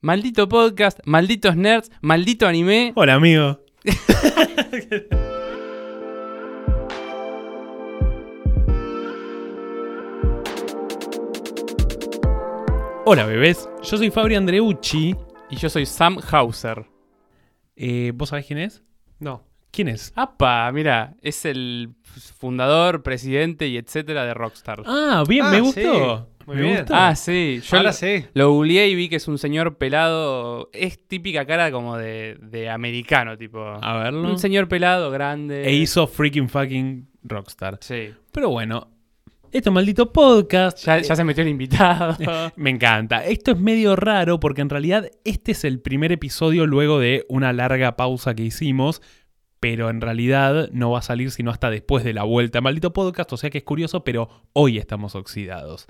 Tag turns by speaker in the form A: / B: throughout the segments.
A: Maldito podcast, malditos nerds, maldito anime.
B: Hola, amigo. Hola, bebés. Yo soy Fabri Andreucci.
A: Y yo soy Sam Hauser.
B: Eh, ¿Vos sabés quién es?
C: No.
B: ¿Quién es?
A: Apa, mira, es el fundador, presidente y etcétera de Rockstar.
B: Ah, bien,
C: Ah,
B: me
C: sí.
B: gustó.
C: Muy
B: me
C: bien.
B: gustó.
A: Ah, sí. Yo
C: Ahora
A: lo,
C: sí.
A: lo googleé y vi que es un señor pelado. Es típica cara como de, de americano, tipo.
B: A verlo.
A: Un señor pelado, grande.
B: E hizo freaking fucking Rockstar.
A: Sí.
B: Pero bueno, este maldito podcast.
A: Ya, ya se metió el invitado.
B: Me encanta. Esto es medio raro porque en realidad este es el primer episodio luego de una larga pausa que hicimos, pero en realidad no va a salir sino hasta después de la vuelta. Maldito podcast, o sea que es curioso, pero hoy estamos oxidados.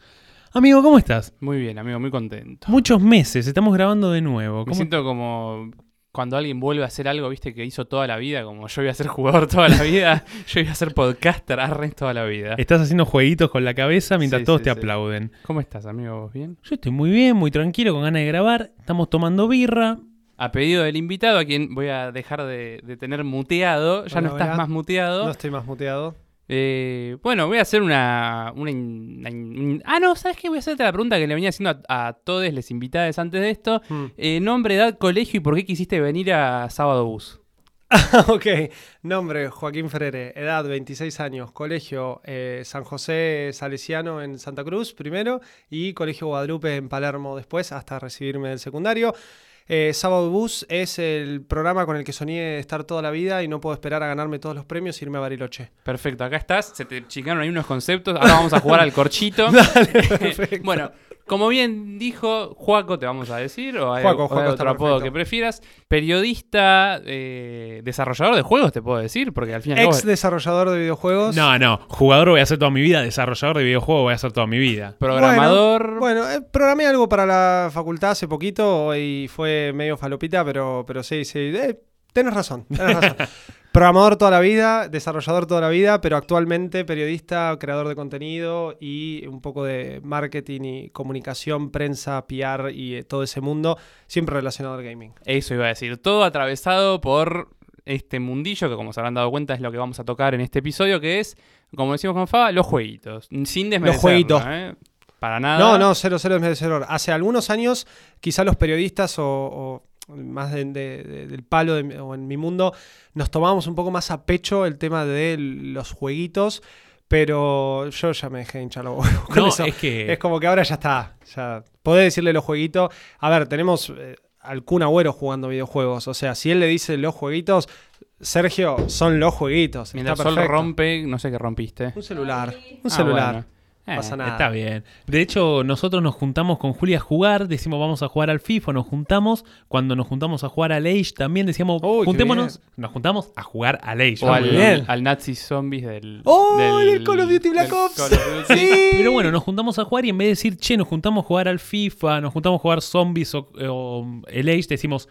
B: Amigo, ¿cómo estás?
A: muy bien, amigo, muy contento.
B: Muchos meses, estamos grabando de nuevo.
A: Me
B: ¿Cómo-
A: siento como cuando alguien vuelve a hacer algo, viste, que hizo toda la vida, como yo iba a ser jugador toda la vida, yo iba a ser podcaster, arre toda la vida.
B: Estás haciendo jueguitos con la cabeza mientras
A: Sí,
B: todos
A: sí,
B: te
A: sí.
B: aplauden.
A: ¿Cómo estás, amigo? ¿Vos bien?
B: Yo estoy muy bien, muy tranquilo, con ganas de grabar. Estamos tomando birra.
A: A pedido del invitado, a quien voy a dejar de, de tener muteado, ya no estás
C: hola.
A: más muteado.
C: No estoy más muteado.
A: Eh, bueno, voy a hacer una, Ah, no, ¿sabes qué? Voy a hacerte la pregunta que le venía haciendo a, a todos les invitados antes de esto.
C: Hmm.
A: Eh, nombre, edad, colegio y por qué quisiste venir a Sábado Bus.
C: ok. Nombre, Joaquín Frere. Edad, 26 años. Colegio, eh, San José Salesiano en Santa Cruz primero y Colegio Guadalupe en Palermo después hasta recibirme del secundario. Eh, Sábado Bus es el programa con el que soñé estar toda la vida y no puedo esperar a ganarme todos los premios y irme a Bariloche.
A: Perfecto, acá estás. Se te chicaron ahí unos conceptos. Ahora vamos a jugar al corchito.
C: perfecto.
A: bueno, como bien dijo Juaco, te vamos a decir, o hay,
C: Juaco,
A: o hay
C: Juaco
A: otro
C: está
A: apodo
C: perfecto.
A: que prefieras. Periodista, eh, desarrollador de juegos, te puedo decir, porque al fin y al
C: Ex
A: cabo,
C: desarrollador de videojuegos.
B: No, no, jugador voy a ser toda mi vida, desarrollador de videojuegos voy a ser toda mi vida.
A: programador.
C: Bueno, eh, programé algo para la facultad hace poquito y fue medio falopita, pero, pero sí, sí. eh, tenés razón, tenés razón. Programador toda la vida, desarrollador toda la vida, pero actualmente periodista, creador de contenido y un poco de marketing y comunicación, prensa, PR y eh, todo ese mundo, siempre relacionado al gaming.
A: Eso iba a decir. Todo atravesado por este mundillo que, como se habrán dado cuenta, es lo que vamos a tocar en este episodio, que es, como decimos con Faba, los jueguitos. Sin desmerecerlo,
C: jueguitos.
A: ¿eh? Para nada.
C: No, no, cero, cero desmerecedor. Hace algunos años, quizá los periodistas o, o más de- de- de- del palo de mi- o en mi mundo, nos tomábamos un poco más a pecho el tema de los jueguitos, pero yo ya me dejé hinchar los huevos con
B: No,
C: eso.
B: es que...
C: Es como que ahora ya está. Ya podés decirle los jueguitos. A ver, tenemos eh, al Kun Agüero jugando videojuegos. O sea, si él le dice los jueguitos, Sergio, son los jueguitos.
A: Mientras
C: Está
A: Sol
C: perfecto.
A: rompe, no sé qué rompiste.
C: Un celular. Un
A: Ah,
C: celular.
A: bueno. Eh,
C: pasa nada.
B: Está bien. De hecho, nosotros nos juntamos con Julia a jugar, decimos vamos a jugar al FIFA, nos juntamos. Cuando nos juntamos a jugar al Age, también decíamos
C: Uy,
B: juntémonos, nos juntamos a jugar al Age.
A: O al, al Nazi Zombies del.
C: ¡Oh,
A: del,
C: del Call of Duty Black Ops!
A: Duty.
C: Sí.
B: Pero bueno, nos juntamos a jugar y en vez de decir, che, nos juntamos a jugar al FIFA, nos juntamos a jugar zombies o, o el Age, decimos,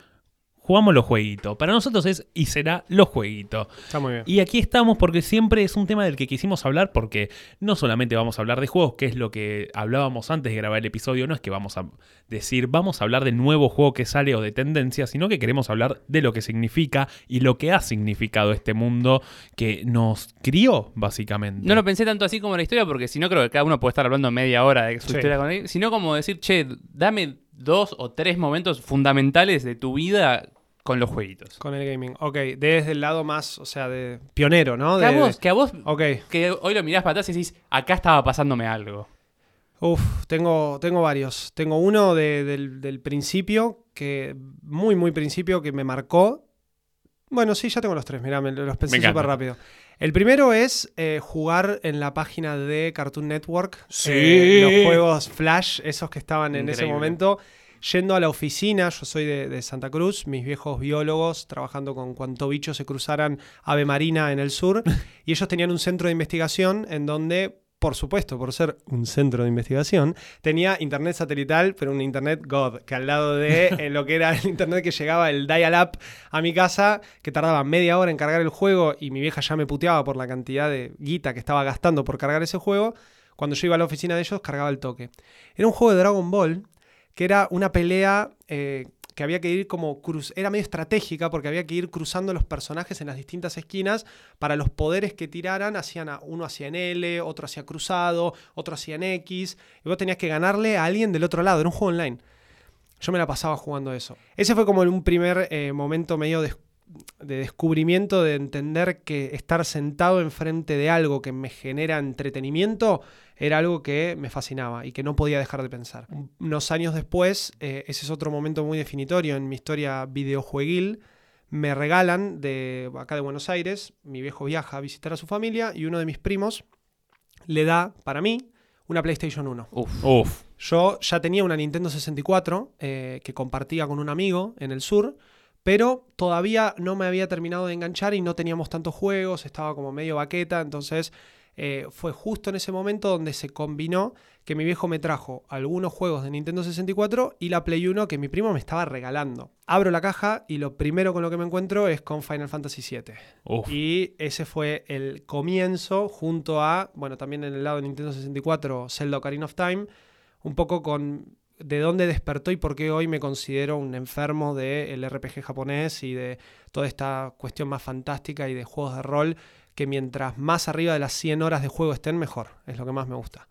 B: jugamos los jueguitos. Para nosotros es y será los jueguitos.
C: Está muy bien.
B: Y aquí estamos porque siempre es un tema del que quisimos hablar porque no solamente vamos a hablar de juegos, que es lo que hablábamos antes de grabar el episodio, no es que vamos a decir vamos a hablar del nuevo juego que sale o de tendencias, sino que queremos hablar de lo que significa y lo que ha significado este mundo que nos crió básicamente.
A: No lo pensé tanto así como la historia, porque si no creo que cada uno puede estar hablando media hora de su
C: Sí.
A: historia con él, sino como decir, che, dame dos o tres momentos fundamentales de tu vida con los jueguitos.
C: Con el gaming. Ok, desde el lado más, o sea, de pionero, ¿no?
A: Que a vos, que a vos,
C: Ok.
A: que hoy lo mirás para atrás y decís, acá estaba pasándome algo.
C: Uf, tengo, tengo varios. Tengo uno de- del, del principio, que muy, muy principio, que me marcó. Bueno, sí, ya tengo los tres, mirá, me los pensé súper rápido. El primero es eh, jugar en la página de Cartoon Network.
B: Sí.
C: eh, los juegos Flash, esos que estaban en ese momento. Yendo a la oficina, yo soy de, de Santa Cruz, mis viejos biólogos trabajando con cuanto bicho se cruzaran ave marina en el sur, y ellos tenían un centro de investigación en donde, por supuesto, por ser un centro de investigación, tenía internet satelital, pero un internet God, que al lado de eh, lo que era el internet que llegaba, el dial-up a mi casa, que tardaba media hora en cargar el juego y mi vieja ya me puteaba por la cantidad de guita que estaba gastando por cargar ese juego, cuando yo iba a la oficina de ellos cargaba el toque. Era un juego de Dragon Ball que era una pelea eh, que había que ir como cruz, era medio estratégica porque había que ir cruzando los personajes en las distintas esquinas para los poderes que tiraran, hacían a, uno hacía en L, otro hacía cruzado, otro hacía en X, y vos tenías que ganarle a alguien del otro lado, era un juego online. Yo me la pasaba jugando eso. Ese fue como un primer eh, momento medio de, de descubrimiento, de entender que estar sentado enfrente de algo que me genera entretenimiento era algo que me fascinaba y que no podía dejar de pensar. Unos años después, eh, ese es otro momento muy definitorio en mi historia videojueguil, me regalan de acá de Buenos Aires, mi viejo viaja a visitar a su familia y uno de mis primos le da para mí una PlayStation 1.
A: Uf.
B: Uf.
C: Yo ya tenía una Nintendo 64 eh, que compartía con un amigo en el sur, pero todavía no me había terminado de enganchar y no teníamos tantos juegos, estaba como medio baqueta, entonces eh, fue justo en ese momento donde se combinó que mi viejo me trajo algunos juegos de Nintendo 64 y la Play 1 que mi primo me estaba regalando. Abro la caja y lo primero con lo que me encuentro es con Final Fantasy VII.
B: Uf.
C: Y ese fue el comienzo junto a, bueno, también en el lado de Nintendo 64, Zelda Ocarina of Time, un poco con de dónde despertó y por qué hoy me considero un enfermo del RPG japonés y de toda esta cuestión más fantástica y de juegos de rol, que mientras más arriba de las 100 horas de juego estén, mejor. Es lo que más me gusta.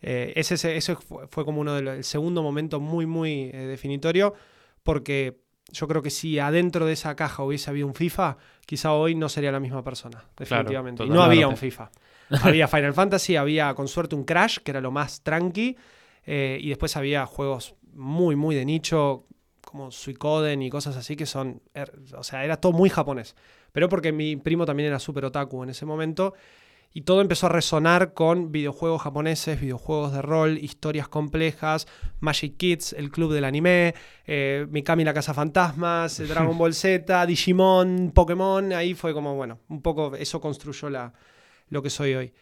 C: Eh, ese, ese, fue, fue como uno del segundo momento muy, muy eh, definitorio, porque yo creo que si adentro de esa caja hubiese habido un FIFA, quizá hoy no sería la misma persona, definitivamente. y no había un FIFA. había Final Fantasy, había con suerte un Crash, que era lo más tranqui, eh, y después había juegos muy, muy de nicho, como Suicoden y cosas así, que son. er- o sea, era todo muy japonés. Pero porque mi primo también era súper otaku en ese momento. Y todo empezó a resonar con videojuegos japoneses, videojuegos de rol, historias complejas, Magic Kids, el club del anime, eh, Mikami la Casa Fantasmas, eh, Dragon Ball Z, Digimon, Pokémon. Ahí fue como, bueno, un poco eso construyó la, lo que soy hoy.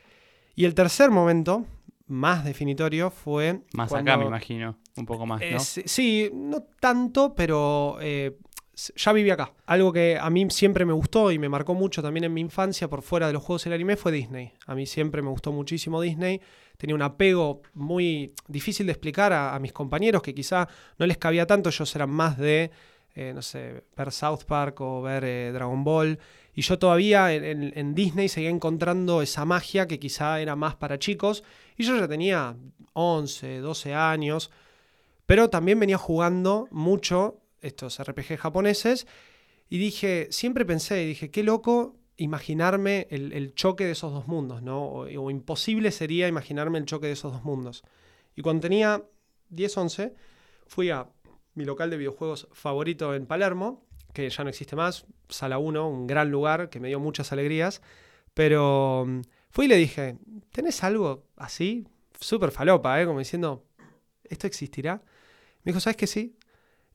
C: Y el tercer momento, más definitorio, fue.
A: Más
C: cuando-
A: acá, me imagino. Un poco más,
C: eh,
A: ¿no?
C: sí, sí, no tanto, pero eh, ya viví acá. Algo que a mí siempre me gustó y me marcó mucho también en mi infancia por fuera de los juegos y el anime fue Disney. A mí siempre me gustó muchísimo Disney. Tenía un apego muy difícil de explicar a, a mis compañeros que quizá no les cabía tanto. Ellos eran más de, eh, no sé, ver South Park o ver Dragon Ball. Y yo todavía en, Disney seguía encontrando esa magia que quizá era más para chicos. Y yo ya tenía 11, 12 años. Pero también venía jugando mucho estos RPG japoneses y dije, siempre pensé, dije, qué loco imaginarme el, choque de esos dos mundos, ¿no? O imposible sería imaginarme el choque de esos dos mundos. Y cuando tenía 10, 11, fui a mi local de videojuegos favorito en Palermo, que ya no existe más, Sala 1, un gran lugar que me dio muchas alegrías, pero mm, fui y le dije, ¿tenés algo así? Súper falopa, ¿eh? Como diciendo, ¿esto existirá? Me dijo, ¿sabes que sí?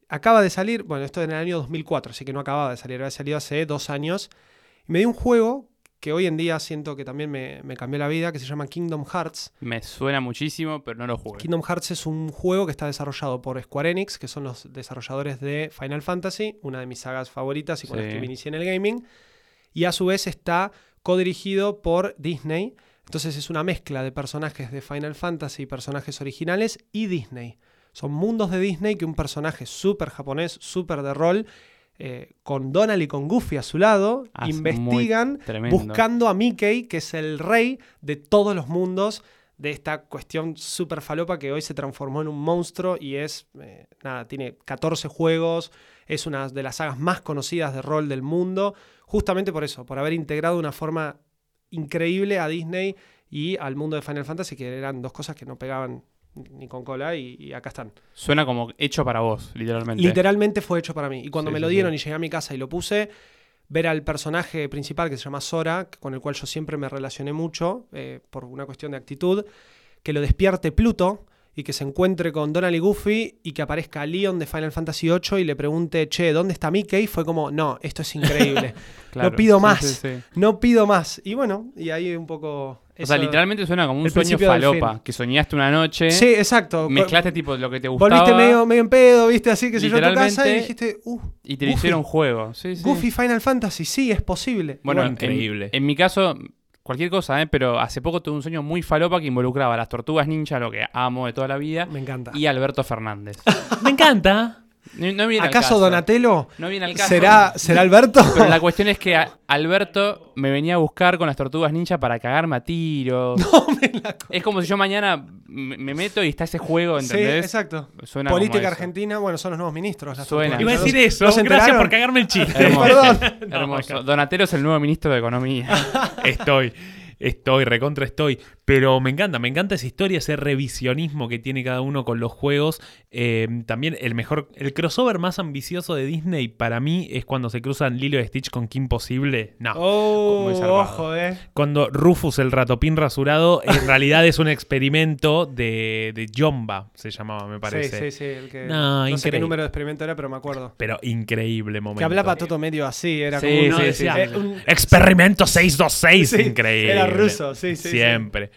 C: Acaba de salir, bueno, esto en el año 2004, así que no acababa de salir, había salido hace dos años. Y me dio un juego que hoy en día siento que también me, me cambió la vida, que se llama Kingdom Hearts.
A: Me suena muchísimo, pero no lo jugué.
C: Kingdom Hearts es un juego que está desarrollado por Square Enix, que son los desarrolladores de Final Fantasy, una de mis sagas favoritas y con las
A: Sí.
C: que me inicié en el gaming. Y a su vez está codirigido por Disney. Entonces es una mezcla de personajes de Final Fantasy, personajes originales y Disney. Son mundos de Disney que un personaje súper japonés, súper de rol, eh, con Donald y con Goofy a su lado,
A: Ah, es
C: investigan buscando a Mickey, que es el rey de todos los mundos de esta cuestión súper falopa que hoy se transformó en un monstruo y es, eh, nada, tiene 14 juegos, es una de las sagas más conocidas de rol del mundo, justamente por eso, por haber integrado de una forma increíble a Disney y al mundo de Final Fantasy, que eran dos cosas que no pegaban ni con cola y, y acá están.
A: Suena como hecho para vos, literalmente.
C: Literalmente fue hecho para mí. Y cuando
A: Sí,
C: me lo dieron
A: sí.
C: y llegué a mi casa y lo puse, ver al personaje principal que se llama Sora, con el cual yo siempre me relacioné mucho eh, por una cuestión de actitud, que lo despierte Pluto y que se encuentre con Donald y Goofy y que aparezca Leon de Final Fantasy VIII y le pregunte, che, ¿dónde está Mickey? Fue como, no, esto es increíble.
A: Claro,
C: no pido
A: sí,
C: más.
A: sí, sí.
C: no pido más. Y bueno, y ahí un poco...
A: O sea, literalmente suena como un
C: el
A: sueño falopa. Que soñaste una noche,
C: Sí, exacto.
A: mezclaste tipo lo que te gustaba
C: Volviste medio, medio en pedo, viste, así que se yo a tu casa y dijiste, uh,
A: y te
C: Goofy.
A: hicieron juego. Sí, sí.
C: Goofy Final Fantasy, sí, es posible.
A: Bueno,
B: Bueno,
A: en-
B: increíble.
A: En, mi caso, cualquier cosa, ¿eh? pero hace poco tuve un sueño muy falopa que involucraba a las tortugas ninja, lo que amo de toda la vida,
C: Me encanta.
A: y a Alberto Fernández.
B: Me encanta.
A: No, no viene al
C: ¿Acaso
A: caso.
C: Donatello
A: No viene al caso.
C: será, será Alberto?
A: Pero la cuestión es que Alberto me venía a buscar con las tortugas ninja para cagarme a tiros. Es como si yo mañana me me meto y está ese juego,
C: sí,
A: ¿entendés?
C: exacto.
A: Suena
C: Política argentina, bueno, son los nuevos ministros. las
A: Suena.
C: tortugas.
B: Iba a
C: ¿No-
B: decir eso.
C: ¿no se
B: Gracias por cagarme el chiste.
A: Hermoso.
C: Perdón.
A: Hermoso. Donatello es el nuevo ministro de Economía.
B: Estoy, estoy, recontra estoy. Pero me encanta, me encanta esa historia, ese revisionismo que tiene cada uno con los juegos. Eh, también el mejor, el crossover más ambicioso de Disney para mí es cuando se cruzan Lilo y Stitch con Kim Possible. No.
C: Oh, ojo, eh.
B: Cuando Rufus el ratopín rasurado en realidad es un experimento de, de Jomba, se llamaba, me parece.
C: Sí, sí, sí. El que,
B: No,
C: no, sé qué número de experimento era, pero me acuerdo.
B: Pero increíble momento.
C: Que hablaba todo medio así, era
A: Sí,
C: como
A: sí,
C: uno
A: sí,
C: decía,
A: sí.
C: un-
B: Experimento 626,
C: Sí,
B: increíble.
C: era ruso, sí, sí, sí.
B: Siempre.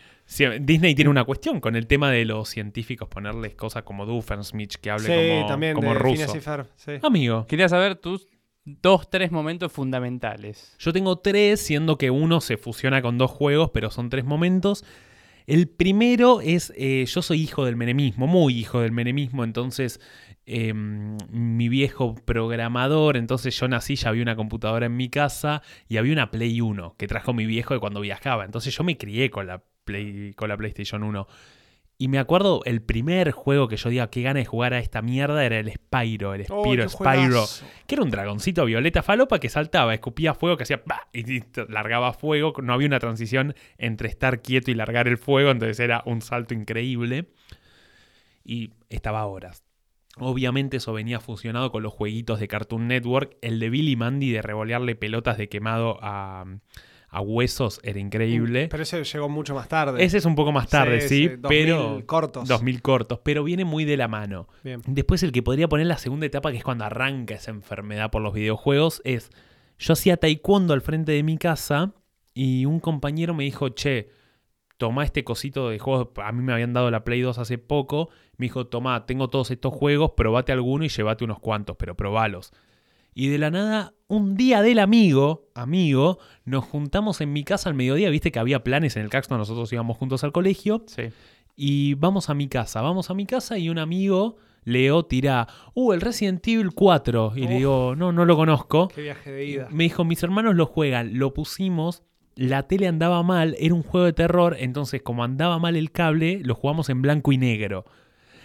B: Disney tiene una cuestión con el tema de los científicos, ponerles cosas como Doofenshmirtz, que hable
C: sí,
B: como,
C: también
B: como
C: de
B: ruso.
C: Sí.
B: Amigo,
A: Quería saber tus dos, tres momentos fundamentales.
B: yo tengo tres, siendo que uno se fusiona con dos juegos, pero son tres momentos. El primero es, eh, yo soy hijo del menemismo, muy hijo del menemismo, entonces eh, mi viejo programador, entonces yo nací, ya había una computadora en mi casa y había una Play 1 que trajo mi viejo de cuando viajaba, entonces yo me crié con la, Play, con la PlayStation 1. Y me acuerdo, el primer juego que yo diga que gana de jugar a esta mierda era el Spyro, el
C: Oh,
B: Spyro, Spyro, que era un dragoncito violeta falopa que saltaba, escupía fuego, que hacía ¡bah! y largaba fuego. No había una transición entre estar quieto y largar el fuego, entonces era un salto increíble. Y estaba a horas. Obviamente eso venía fusionado con los jueguitos de Cartoon Network. El de Billy Mandy de revolearle pelotas de quemado a, a huesos era increíble.
C: Pero ese llegó mucho más tarde.
B: Ese es un poco más tarde, sí,
C: 2000
B: pero...
C: cortos.
B: 2000 cortos, pero viene muy de la mano.
C: Bien.
B: Después el que podría poner la segunda etapa, que es cuando arranca esa enfermedad por los videojuegos, es yo hacía taekwondo al frente de mi casa y un compañero me dijo, che, toma este cosito de juegos, a mí me habían dado la Play 2 hace poco, me dijo, toma, tengo todos estos juegos, probate alguno y llévate unos cuantos, pero probalos. Y de la nada, un día del amigo, amigo, nos juntamos en mi casa al mediodía, viste que había planes en el Caxton, nosotros íbamos juntos al colegio,
A: Sí.
B: y vamos a mi casa, vamos a mi casa y un amigo, Leo, tira, uh, el Resident Evil 4. Y le digo, no, no lo conozco.
C: Qué viaje de ida.
B: Me dijo, mis hermanos lo juegan, lo pusimos, la tele andaba mal, era un juego de terror, entonces como andaba mal el cable, lo jugamos en blanco y negro.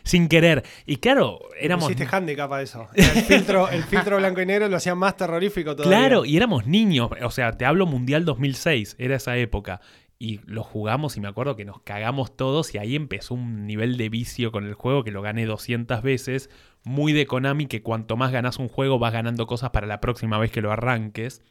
B: Sin querer. Y claro, éramos...
C: Hiciste handicap a eso. El filtro, el filtro blanco y negro lo hacía más terrorífico todavía.
B: Claro, y éramos niños, o sea, te hablo Mundial 2006, era esa época. Y lo jugamos y me acuerdo que nos cagamos todos y ahí empezó un nivel de vicio con el juego que lo gané 200 veces, muy de Konami que cuanto más ganas un juego vas ganando cosas para la próxima vez que lo arranques.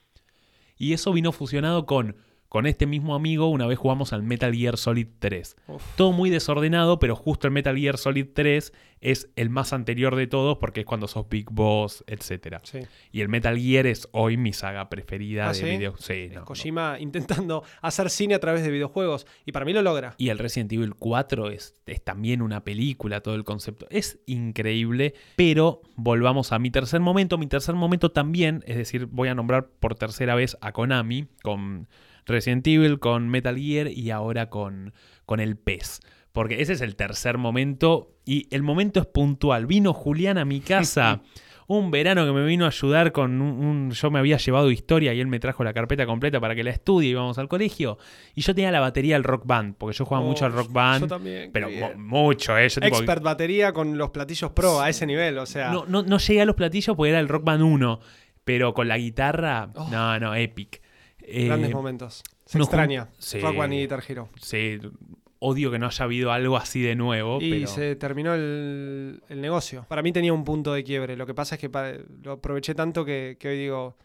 B: Y eso vino fusionado con con este mismo amigo una vez jugamos al Metal Gear Solid 3.
C: Uf.
B: Todo muy desordenado, pero justo el Metal Gear Solid 3 es el más anterior de todos porque es cuando sos Big Boss, etc.
C: Sí.
B: Y el Metal Gear es hoy mi saga preferida
C: ¿Ah,
B: de
C: sí?
B: videos. Sí, no, no.
C: Kojima intentando hacer cine a través de videojuegos. Y para mí lo logra.
B: Y el Resident Evil 4 es, es también una película, todo el concepto. Es increíble, pero volvamos a mi tercer momento. Mi tercer momento también, es decir, voy a nombrar por tercera vez a Konami con Resident Evil, con Metal Gear y ahora con, con el PES. Porque ese es el tercer momento y el momento es puntual. Vino Julián a mi casa. Un verano que me vino a ayudar con un, un- Yo me había llevado historia y él me trajo la carpeta completa para que la estudie y íbamos al colegio. Y yo tenía la batería del rock band, porque yo jugaba
C: Oh,
B: mucho al rock band.
C: Yo también.
B: Pero mo- mucho, ¿eh? Yo tipo-
C: Expert batería con los platillos pro a ese nivel. O sea,
B: no, no, no llegué a los platillos porque era el rock band 1. Pero con la guitarra,
C: Oh.
B: no, no, epic. Eh,
C: grandes momentos. Se
B: nos
C: extraña.
B: sí.
C: Rock One y Guitar Hero.
B: Sí, odio que no haya habido algo así de nuevo.
C: Y
B: pero...
C: se terminó el, el negocio. Para mí tenía un punto de quiebre. Lo que pasa es que lo aproveché tanto que, que hoy digo,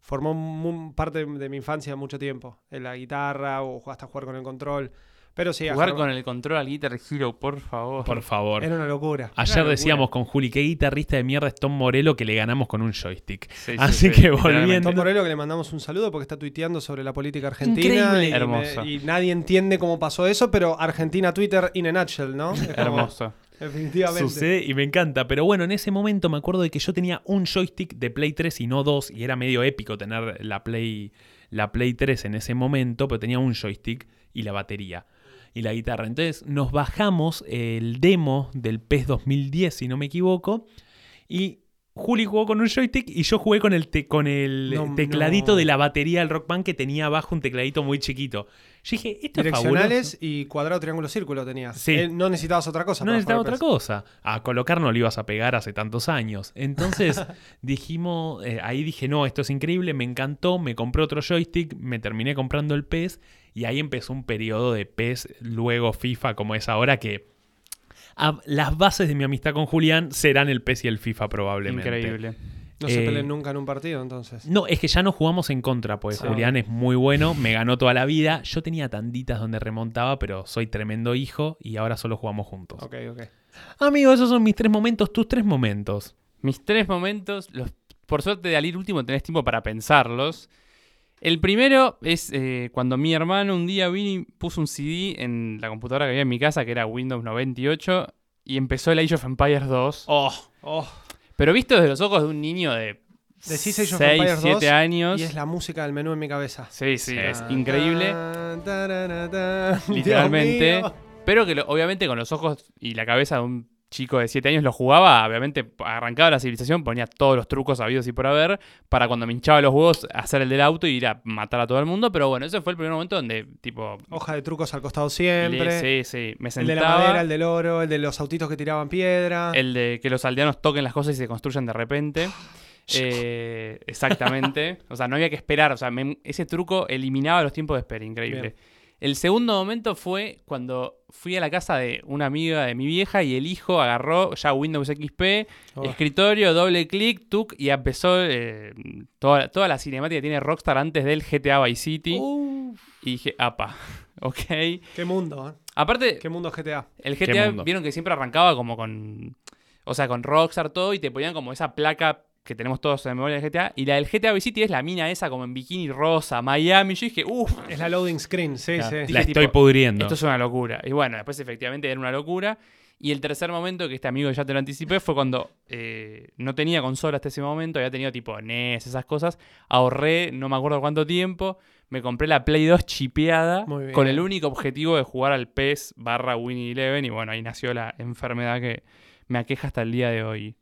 C: formó parte de mi infancia mucho tiempo. En la guitarra o hasta jugar con el control. Pero sí,
A: Jugar con el control al Guitar Hero, por favor.
B: Por favor.
C: era una locura.
B: Ayer
A: locura.
B: decíamos con Juli, qué guitarrista de mierda es Tom Morello que le ganamos con un joystick.
A: Sí, sí,
B: Así
A: sí,
B: que volviendo-
C: Tom Morello, que le mandamos un saludo porque está tuiteando sobre la política argentina.
B: Increíble.
C: Y, me-
A: Hermoso.
C: y nadie entiende cómo pasó eso, pero Argentina Twitter in a nutshell, ¿no? Como-
A: Hermoso.
C: Definitivamente.
B: Sucede y me encanta. Pero bueno, en ese momento me acuerdo de que yo tenía un joystick de Play 3 y no dos. Y era medio épico tener la Play, la Play 3 en ese momento, pero tenía un joystick y la batería y la guitarra. Entonces nos bajamos el demo del PES 2010, si no me equivoco, y Juli jugó con un joystick y yo jugué con el, te- con el
C: No,
B: tecladito
C: no.
B: de la batería del Rock Band que tenía abajo un tecladito muy chiquito. Yo dije, esto es.
C: Direccionales y cuadrado, triángulo, círculo tenías.
B: Sí.
C: Eh, no necesitabas otra cosa.
B: No necesitaba otra cosa. A colocar no lo ibas a pegar hace tantos años. Entonces dijimos, eh, ahí dije, no, esto es increíble, me encantó, me compré otro joystick, me terminé comprando el PES y ahí empezó un periodo de PES, luego FIFA como es ahora que a- las bases de mi amistad con Julián serán el PES y el FIFA probablemente.
A: Increíble.
C: No se
B: Eh,
C: peleen nunca en un partido, entonces.
B: No, es que ya no jugamos en contra, pues
C: Sí.
B: Julián es muy bueno, me ganó toda la vida. Yo tenía tanditas donde remontaba, pero soy tremendo hijo y ahora solo jugamos juntos.
C: Ok, ok.
B: Amigo, esos son mis tres momentos, tus tres momentos.
A: Mis tres momentos, los, por suerte al ir último tenés tiempo para pensarlos. El primero es eh, cuando mi hermano un día vino y puso un CD en la computadora que había en mi casa, que era Windows 98, y empezó el Age of Empires 2.
C: Oh, oh.
A: Pero visto desde los ojos de un niño de
C: Decís Age of
A: 6,
C: Empires 2
A: 7 años.
C: Y es la música del menú en mi cabeza.
A: Sí, sí, es increíble. Literalmente. Pero que lo- obviamente con los ojos y la cabeza de un chico de 7 años lo jugaba, obviamente arrancaba la civilización, ponía todos los trucos habidos y por haber, para cuando me hinchaba los huevos hacer el del auto y ir a matar a todo el mundo. Pero bueno, ese fue el primer momento donde, tipo,
C: Hoja de trucos al costado
A: le-
C: siempre.
A: sí, sí, me
C: el
A: sentaba.
C: de la madera, el del oro, el de los autitos que tiraban piedra.
A: El de que los aldeanos toquen las cosas y se construyan de repente. Eh, exactamente. O sea, no había que esperar. O sea, me- ese truco eliminaba los tiempos de espera. Increíble.
C: Bien.
A: El segundo momento fue cuando fui a la casa de una amiga de mi vieja y el hijo agarró ya Windows XP,
C: Oh.
A: escritorio, doble clic, tuc, y empezó eh, toda, toda la cinemática que tiene Rockstar antes del GTA Vice City. Y dije, apa, ok.
C: qué mundo, ¿eh?
A: Aparte,
C: Qué mundo GTA.
A: el GTA vieron que siempre arrancaba como con. O sea, con Rockstar todo y te ponían como esa placa que tenemos todos en memoria del GTA. Y la del GTA Vice City es la mina esa como en bikini rosa, Miami. Yo dije, uff,
C: Es la loading screen, sí,
A: Claro.
C: sí.
A: Dije,
B: La
A: tipo,
B: estoy pudriendo.
A: esto es una locura. Y bueno, después efectivamente era una locura. Y el tercer momento, que este amigo ya te lo anticipé, fue cuando eh, no tenía consola hasta ese momento, había tenido tipo NES, esas cosas. Ahorré, no me acuerdo cuánto tiempo, me compré la Play 2 chipeada con el único objetivo de jugar al PES barra Winnie Eleven. Y bueno, ahí nació la enfermedad que me aqueja hasta el día de hoy.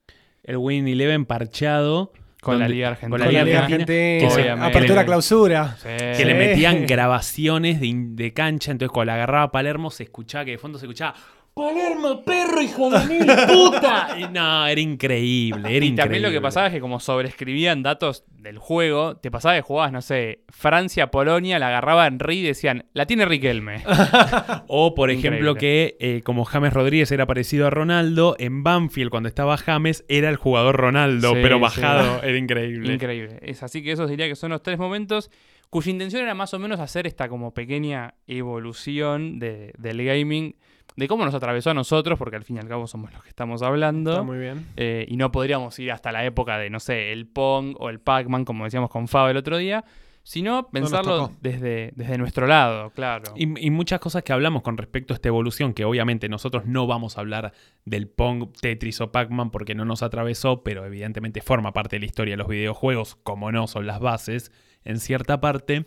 B: El Win Eleven parchado.
A: Con la Liga
B: con
A: Argentina.
C: Con la
B: Liga
C: Liga
B: Argentina,
C: Argentina.
A: que se-
C: Apertura, clausura.
B: que
C: Sí.
B: le metían grabaciones de, de cancha, entonces cuando la agarraba Palermo se escuchaba que de fondo se escuchaba Palermo, perro, hijo de mil puta. Y no, era increíble, era
A: Y
B: increíble.
A: también lo que pasaba es que como sobreescribían datos del juego, te pasaba que jugabas, no sé, Francia, Polonia, la agarraban Ri y decían, la tiene Riquelme.
B: O, por ejemplo, que eh, como James Rodríguez era parecido a Ronaldo, en Banfield, cuando estaba James, era el jugador Ronaldo,
A: Sí,
B: pero
A: sí.
B: bajado. Era increíble.
A: Increíble. Es así que esos diría que son los tres momentos cuya intención era más o menos hacer esta como pequeña evolución de- del gaming, de cómo nos atravesó a nosotros, porque al fin y al cabo somos los que estamos hablando.
C: Está muy bien.
A: Eh, y no podríamos ir hasta la época de, no sé, el Pong o el Pac-Man, como decíamos con Fab el otro día, sino pensarlo desde, desde nuestro lado, claro.
B: Y, y muchas cosas que hablamos con respecto a esta evolución, que obviamente nosotros no vamos a hablar del Pong, Tetris o Pac-Man porque no nos atravesó, pero evidentemente forma parte de la historia de los videojuegos, como no son las bases en cierta parte.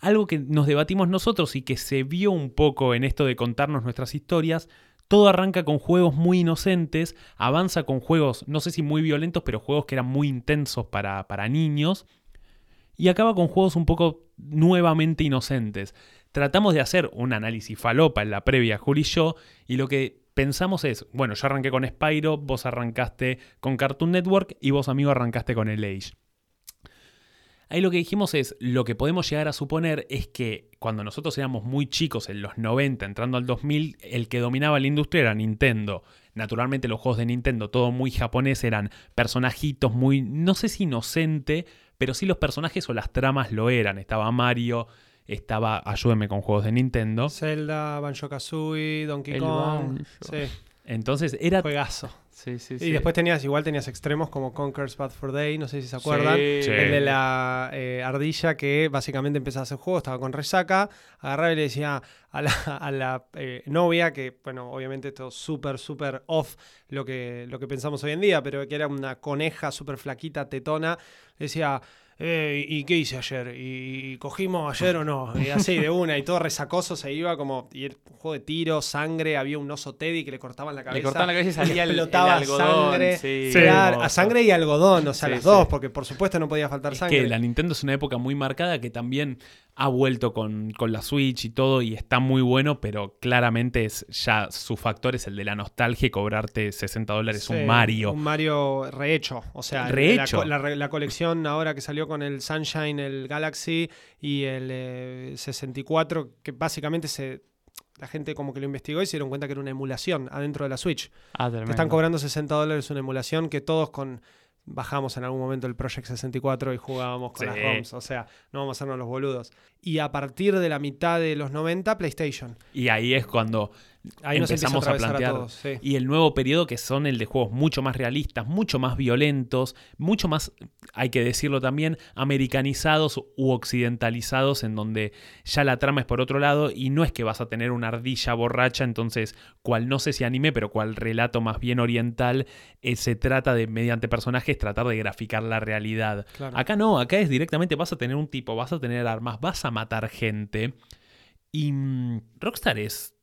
B: Algo que nos debatimos nosotros y que se vio un poco en esto de contarnos nuestras historias, todo arranca con juegos muy inocentes, avanza con juegos, no sé si muy violentos, pero juegos que eran muy intensos para, para niños, y acaba con juegos un poco nuevamente inocentes. Tratamos de hacer un análisis falopa en la previa, Juli y yo, y lo que pensamos es, bueno, yo arranqué con Spyro, vos arrancaste con Cartoon Network y vos, amigo, arrancaste con el Age. Ahí lo que dijimos es, lo que podemos llegar a suponer es que cuando nosotros éramos muy chicos, en los 90, entrando al 2000, el que dominaba la industria era Nintendo. Naturalmente los juegos de Nintendo, todo muy japonés, eran personajitos muy, no sé si inocente, pero sí los personajes o las tramas lo eran. Estaba Mario, estaba, ayúdenme con juegos de Nintendo.
C: Zelda, Banjo Kazooie, Donkey
A: El
C: Kong.
A: Banjo.
C: Sí,
B: Entonces era...
C: juegazo.
A: Sí, sí,
C: Y después tenías, igual tenías extremos como Conker's Bad for Day, no sé si se acuerdan.
A: Sí.
C: El de la eh, ardilla que básicamente empezaba a hacer juego, estaba con resaca, agarraba y le decía a la, a la, eh, novia, que bueno, obviamente esto es súper, súper off lo que, lo que pensamos hoy en día, pero que era una coneja súper flaquita, tetona, le decía, eh, ¿y qué hice ayer? ¿Y cogimos ayer o no? Y así de una, y todo resacoso se iba como, y era un juego de tiro, sangre, había un oso Teddy que le cortaban la cabeza.
A: Le cortaban la cabeza y salía el, el algodón.
C: sangre.
A: sí.
B: Sí.
C: Claro, a sangre y algodón, o sea,
A: Sí,
C: las
A: sí.
C: dos, porque por supuesto no podía faltar
B: Es
C: sangre.
B: que la Nintendo es una época muy marcada que también ha vuelto con, con la Switch y todo y está muy bueno, pero claramente es ya su factor es el de la nostalgia y cobrarte 60 dólares
C: Sí,
B: un Mario.
C: Un Mario rehecho. O sea,
B: Rehecho.
C: La, la colección ahora que salió con el Sunshine, el Galaxy y el eh, 64, que básicamente se. La gente como que lo investigó y se dieron cuenta que era una emulación adentro de la Switch.
A: Ah,
C: Te están cobrando 60 dólares una emulación que todos con. Bajamos en algún momento el Project 64 y jugábamos con
B: Sí.
C: las ROMs. O sea, no vamos a hacernos los boludos. Y a partir de la mitad de los 90, PlayStation.
B: Y ahí es cuando
C: Ahí nos empieza a
B: empezamos a, plantear.
C: todos. sí.
B: Y el nuevo periodo que son el de juegos mucho más realistas, mucho más violentos, mucho más, hay que decirlo también, americanizados u occidentalizados, en donde ya la trama es por otro lado y no es que vas a tener una ardilla borracha, entonces, cual no sé si anime, pero cual relato más bien oriental, eh, se trata de, mediante personajes, tratar de graficar la realidad.
C: Claro.
B: Acá no, acá es directamente vas a tener un tipo, vas a tener armas, vas a matar gente. Y mm, Rockstar es,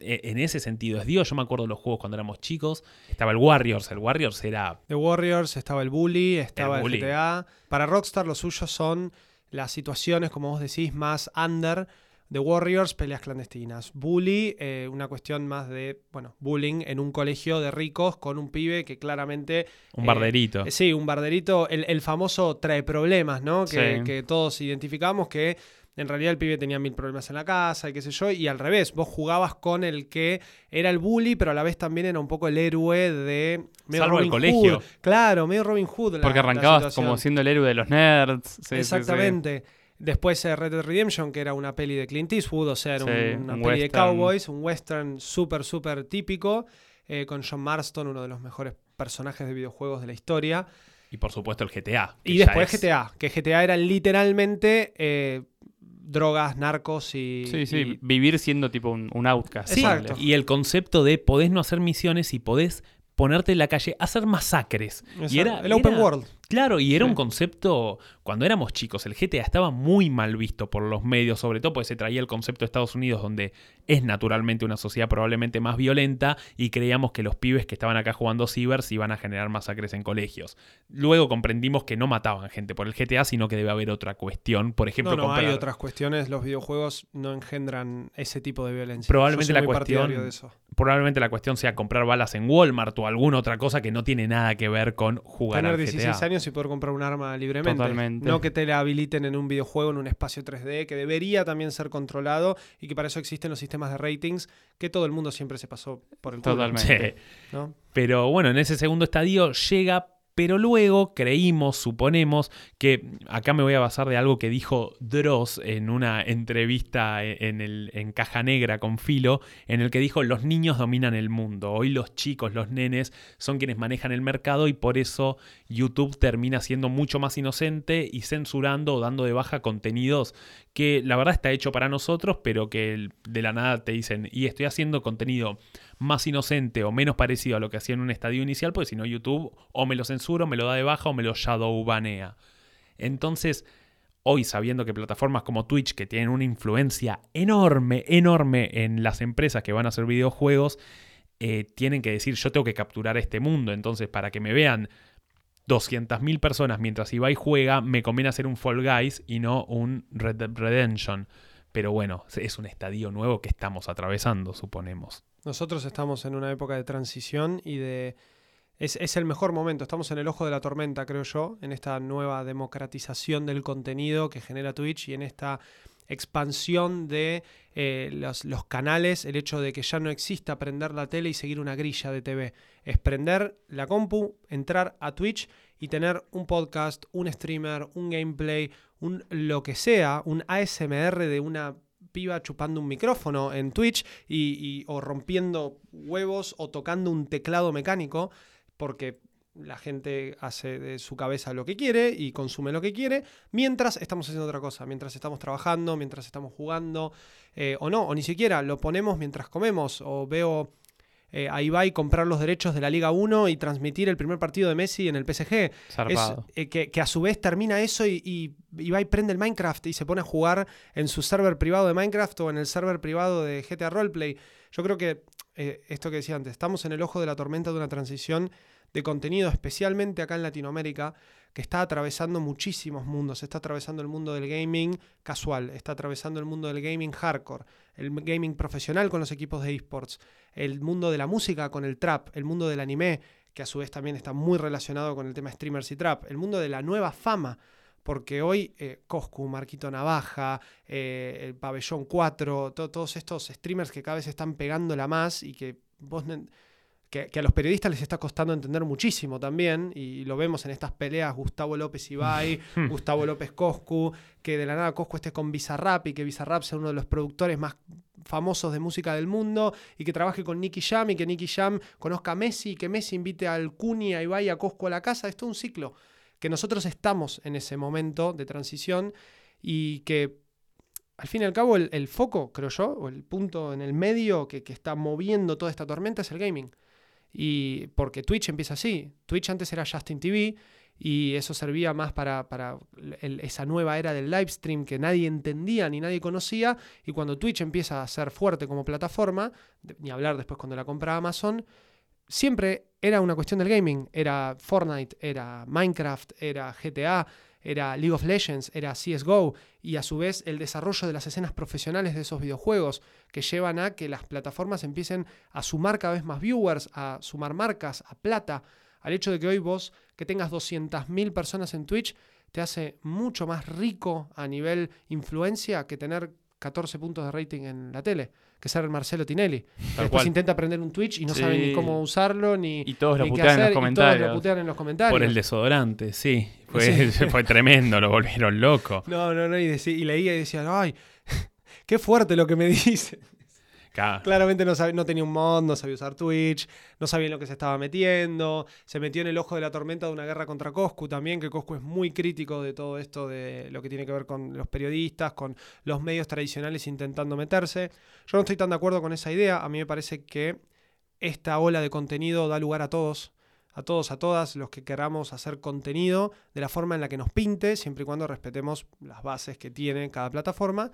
B: en ese sentido, es Dios. Yo me acuerdo de los juegos cuando éramos chicos. Estaba el Warriors. El Warriors era
C: The Warriors, estaba el Bully, estaba
B: El
C: el,
B: Bully.
C: GTA. Para Rockstar lo suyo son las situaciones, como vos decís, más under. The Warriors, peleas clandestinas. Bully, eh, una cuestión más de, bueno, bullying en un colegio de ricos con un pibe que claramente...
B: un
C: Eh,
B: barderito.
C: eh, sí, un barderito, el, el famoso trae problemas, ¿no? Que,
A: Sí.
C: que todos identificamos que en realidad el pibe tenía mil problemas en la casa y qué sé yo, y al revés, vos jugabas con el que era el bully, pero a la vez también era un poco el héroe de... medio
B: Salvo el colegio.
C: Hood. Claro, medio Robin Hood. la-
A: Porque arrancabas como siendo el héroe de los nerds. Sí, sí, sí.
C: Exactamente. Después eh, Red Dead Redemption, que era una peli de Clint Eastwood, o sea, era un- una
A: un
C: peli de cowboys, un western súper, súper típico, eh, con John Marston, uno de los mejores personajes de videojuegos de la historia.
B: Y por supuesto el GTA.
C: Y después
B: es-
C: GTA, que GTA era literalmente eh, drogas, narcos y...
A: Sí, sí,
C: y-
A: vivir siendo tipo un, un outcast.
B: Sí,
C: Exacto.
B: y el concepto de podés no hacer misiones y podés ponerte en la calle a hacer masacres. Y era,
C: el Open World.
B: Claro, y era
A: Sí.
B: un concepto, cuando éramos chicos, el GTA estaba muy mal visto por los medios, sobre todo porque se traía el concepto de Estados Unidos, donde es naturalmente una sociedad probablemente más violenta, y creíamos que los pibes que estaban acá jugando cibers iban a generar masacres en colegios. Luego comprendimos que no mataban gente por el GTA, sino que debe haber otra cuestión, por ejemplo,
C: No, no, hay
B: comprar-
C: otras cuestiones. Los videojuegos no engendran ese tipo de violencia.
B: Probablemente la cuestión-
C: partidario de eso.
B: probablemente la cuestión sea comprar balas en Walmart o alguna otra cosa que no tiene nada que ver con jugar
C: Tener
B: al
C: 16
B: GTA.
C: Años y poder comprar un arma libremente.
A: Totalmente.
C: No que te la habiliten en un videojuego, en un espacio 3D, que debería también ser controlado y que para eso existen los sistemas de ratings que todo el mundo siempre se pasó por el culo.
A: Totalmente.
B: Pero bueno, en ese segundo estadio llega, pero luego creímos, suponemos, que acá me voy a basar de algo que dijo Dross en una entrevista en, el, en Caja Negra con Filo, en el que dijo, los niños dominan el mundo, hoy los chicos, los nenes, son quienes manejan el mercado y por eso YouTube termina siendo mucho más inocente y censurando o dando de baja contenidos que la verdad está hecho para nosotros, pero que de la nada te dicen, y estoy haciendo contenido más inocente o menos parecido a lo que hacía en un estadio inicial, porque si no YouTube o me lo censuro, me lo da de baja o me lo shadow banea. Entonces, hoy sabiendo que plataformas como Twitch, que tienen una influencia enorme, enorme en las empresas que van a hacer videojuegos, eh, tienen que decir, yo tengo que capturar este mundo, entonces para que me vean 200.000 personas mientras Ibai juega, me conviene hacer un Fall Guys y no un Red Dead Redemption. Pero bueno, es un estadio nuevo que estamos atravesando, suponemos.
C: Nosotros estamos en una época de transición y de... Es, el mejor momento, estamos en el ojo de la tormenta, creo yo, en esta nueva democratización del contenido que genera Twitch y en esta expansión de eh, los, los canales, el hecho de que ya no exista prender la tele y seguir una grilla de TV. Es prender la compu, entrar a Twitch y tener un podcast, un streamer, un gameplay, un lo que sea, un ASMR de una piba chupando un micrófono en Twitch y, o rompiendo huevos o tocando un teclado mecánico porque la gente hace de su cabeza lo que quiere y consume lo que quiere, mientras estamos haciendo otra cosa, mientras estamos trabajando, mientras estamos jugando, eh, o no, o ni siquiera lo ponemos mientras comemos, o veo eh, a Ibai comprar los derechos de la Liga 1 y transmitir el primer partido de Messi en el PSG. Es, eh, que, que a su vez termina eso y, y Ibai prende el Minecraft y se pone a jugar en su server privado de Minecraft o en el server privado de GTA Roleplay. Yo creo que eh, esto que decía antes, estamos en el ojo de la tormenta de una transición de contenido, especialmente acá en Latinoamérica, que está atravesando muchísimos mundos. Está atravesando el mundo del gaming casual, está atravesando el mundo del gaming hardcore, el gaming profesional con los equipos de esports, el mundo de la música con el trap, el mundo del anime, que a su vez también está muy relacionado con el tema streamers y trap, el mundo de la nueva fama. Porque hoy eh, Coscu, Marquito Navaja, eh, el Pabellón 4, to- todos estos streamers que cada vez están pegándola más y que vos que, que a los periodistas les está costando entender muchísimo también, y lo vemos en estas peleas, Gustavo López Ibai, Gustavo López Coscu, que de la nada Coscu esté con Bizarrap y que Bizarrap sea uno de los productores más famosos de música del mundo, y que trabaje con Nicky Jam y que Nicky Jam conozca a Messi, y que Messi invite al Cuni, a Ibai, a Coscu a la casa, es todo un ciclo, que nosotros estamos en ese momento de transición y que al fin y al cabo el, el foco, creo yo, o el punto en el medio que, que está moviendo toda esta tormenta es el gaming. Y porque Twitch empieza así. Twitch antes era Justin TV y eso servía más para, para esa nueva era del live stream que nadie entendía ni nadie conocía. Y cuando Twitch empieza a ser fuerte como plataforma, ni hablar después cuando la compra Amazon, siempre era una cuestión del gaming. Era Fortnite, era Minecraft, era GTA, era League of Legends, era CSGO y a su vez el desarrollo de las escenas profesionales de esos videojuegos que llevan a que las plataformas empiecen a sumar cada vez más viewers, a sumar marcas, a plata, al hecho de que hoy vos que tengas 200.000 personas en Twitch te hace mucho más rico a nivel influencia que tener 14 puntos de rating en la tele, que ser Marcelo Tinelli. Después
A: cual.
C: intenta aprender un Twitch y no
A: Sí.
C: sabe ni cómo usarlo, ni,
A: Y todos lo
C: ni qué
A: putean en los
C: y todos
A: comentarios.
C: lo putean en los comentarios.
B: Por el desodorante, sí. Fue,
C: Sí.
B: fue tremendo, lo volvieron loco.
C: No, no, no, y, decí- y leía y decían, ay, qué fuerte lo que me dice. Claramente no, sabe- no tenía un mod, no sabía usar Twitch, no sabía en lo que se estaba metiendo, se metió en el ojo de la tormenta de una guerra contra Coscu también, que Coscu es muy crítico de todo esto de lo que tiene que ver con los periodistas, con los medios tradicionales intentando meterse. Yo no estoy tan de acuerdo con esa idea, a mí me parece que esta ola de contenido da lugar a todos, a todos, a todas los que queramos hacer contenido de la forma en la que nos pinte, siempre y cuando respetemos las bases que tiene cada plataforma.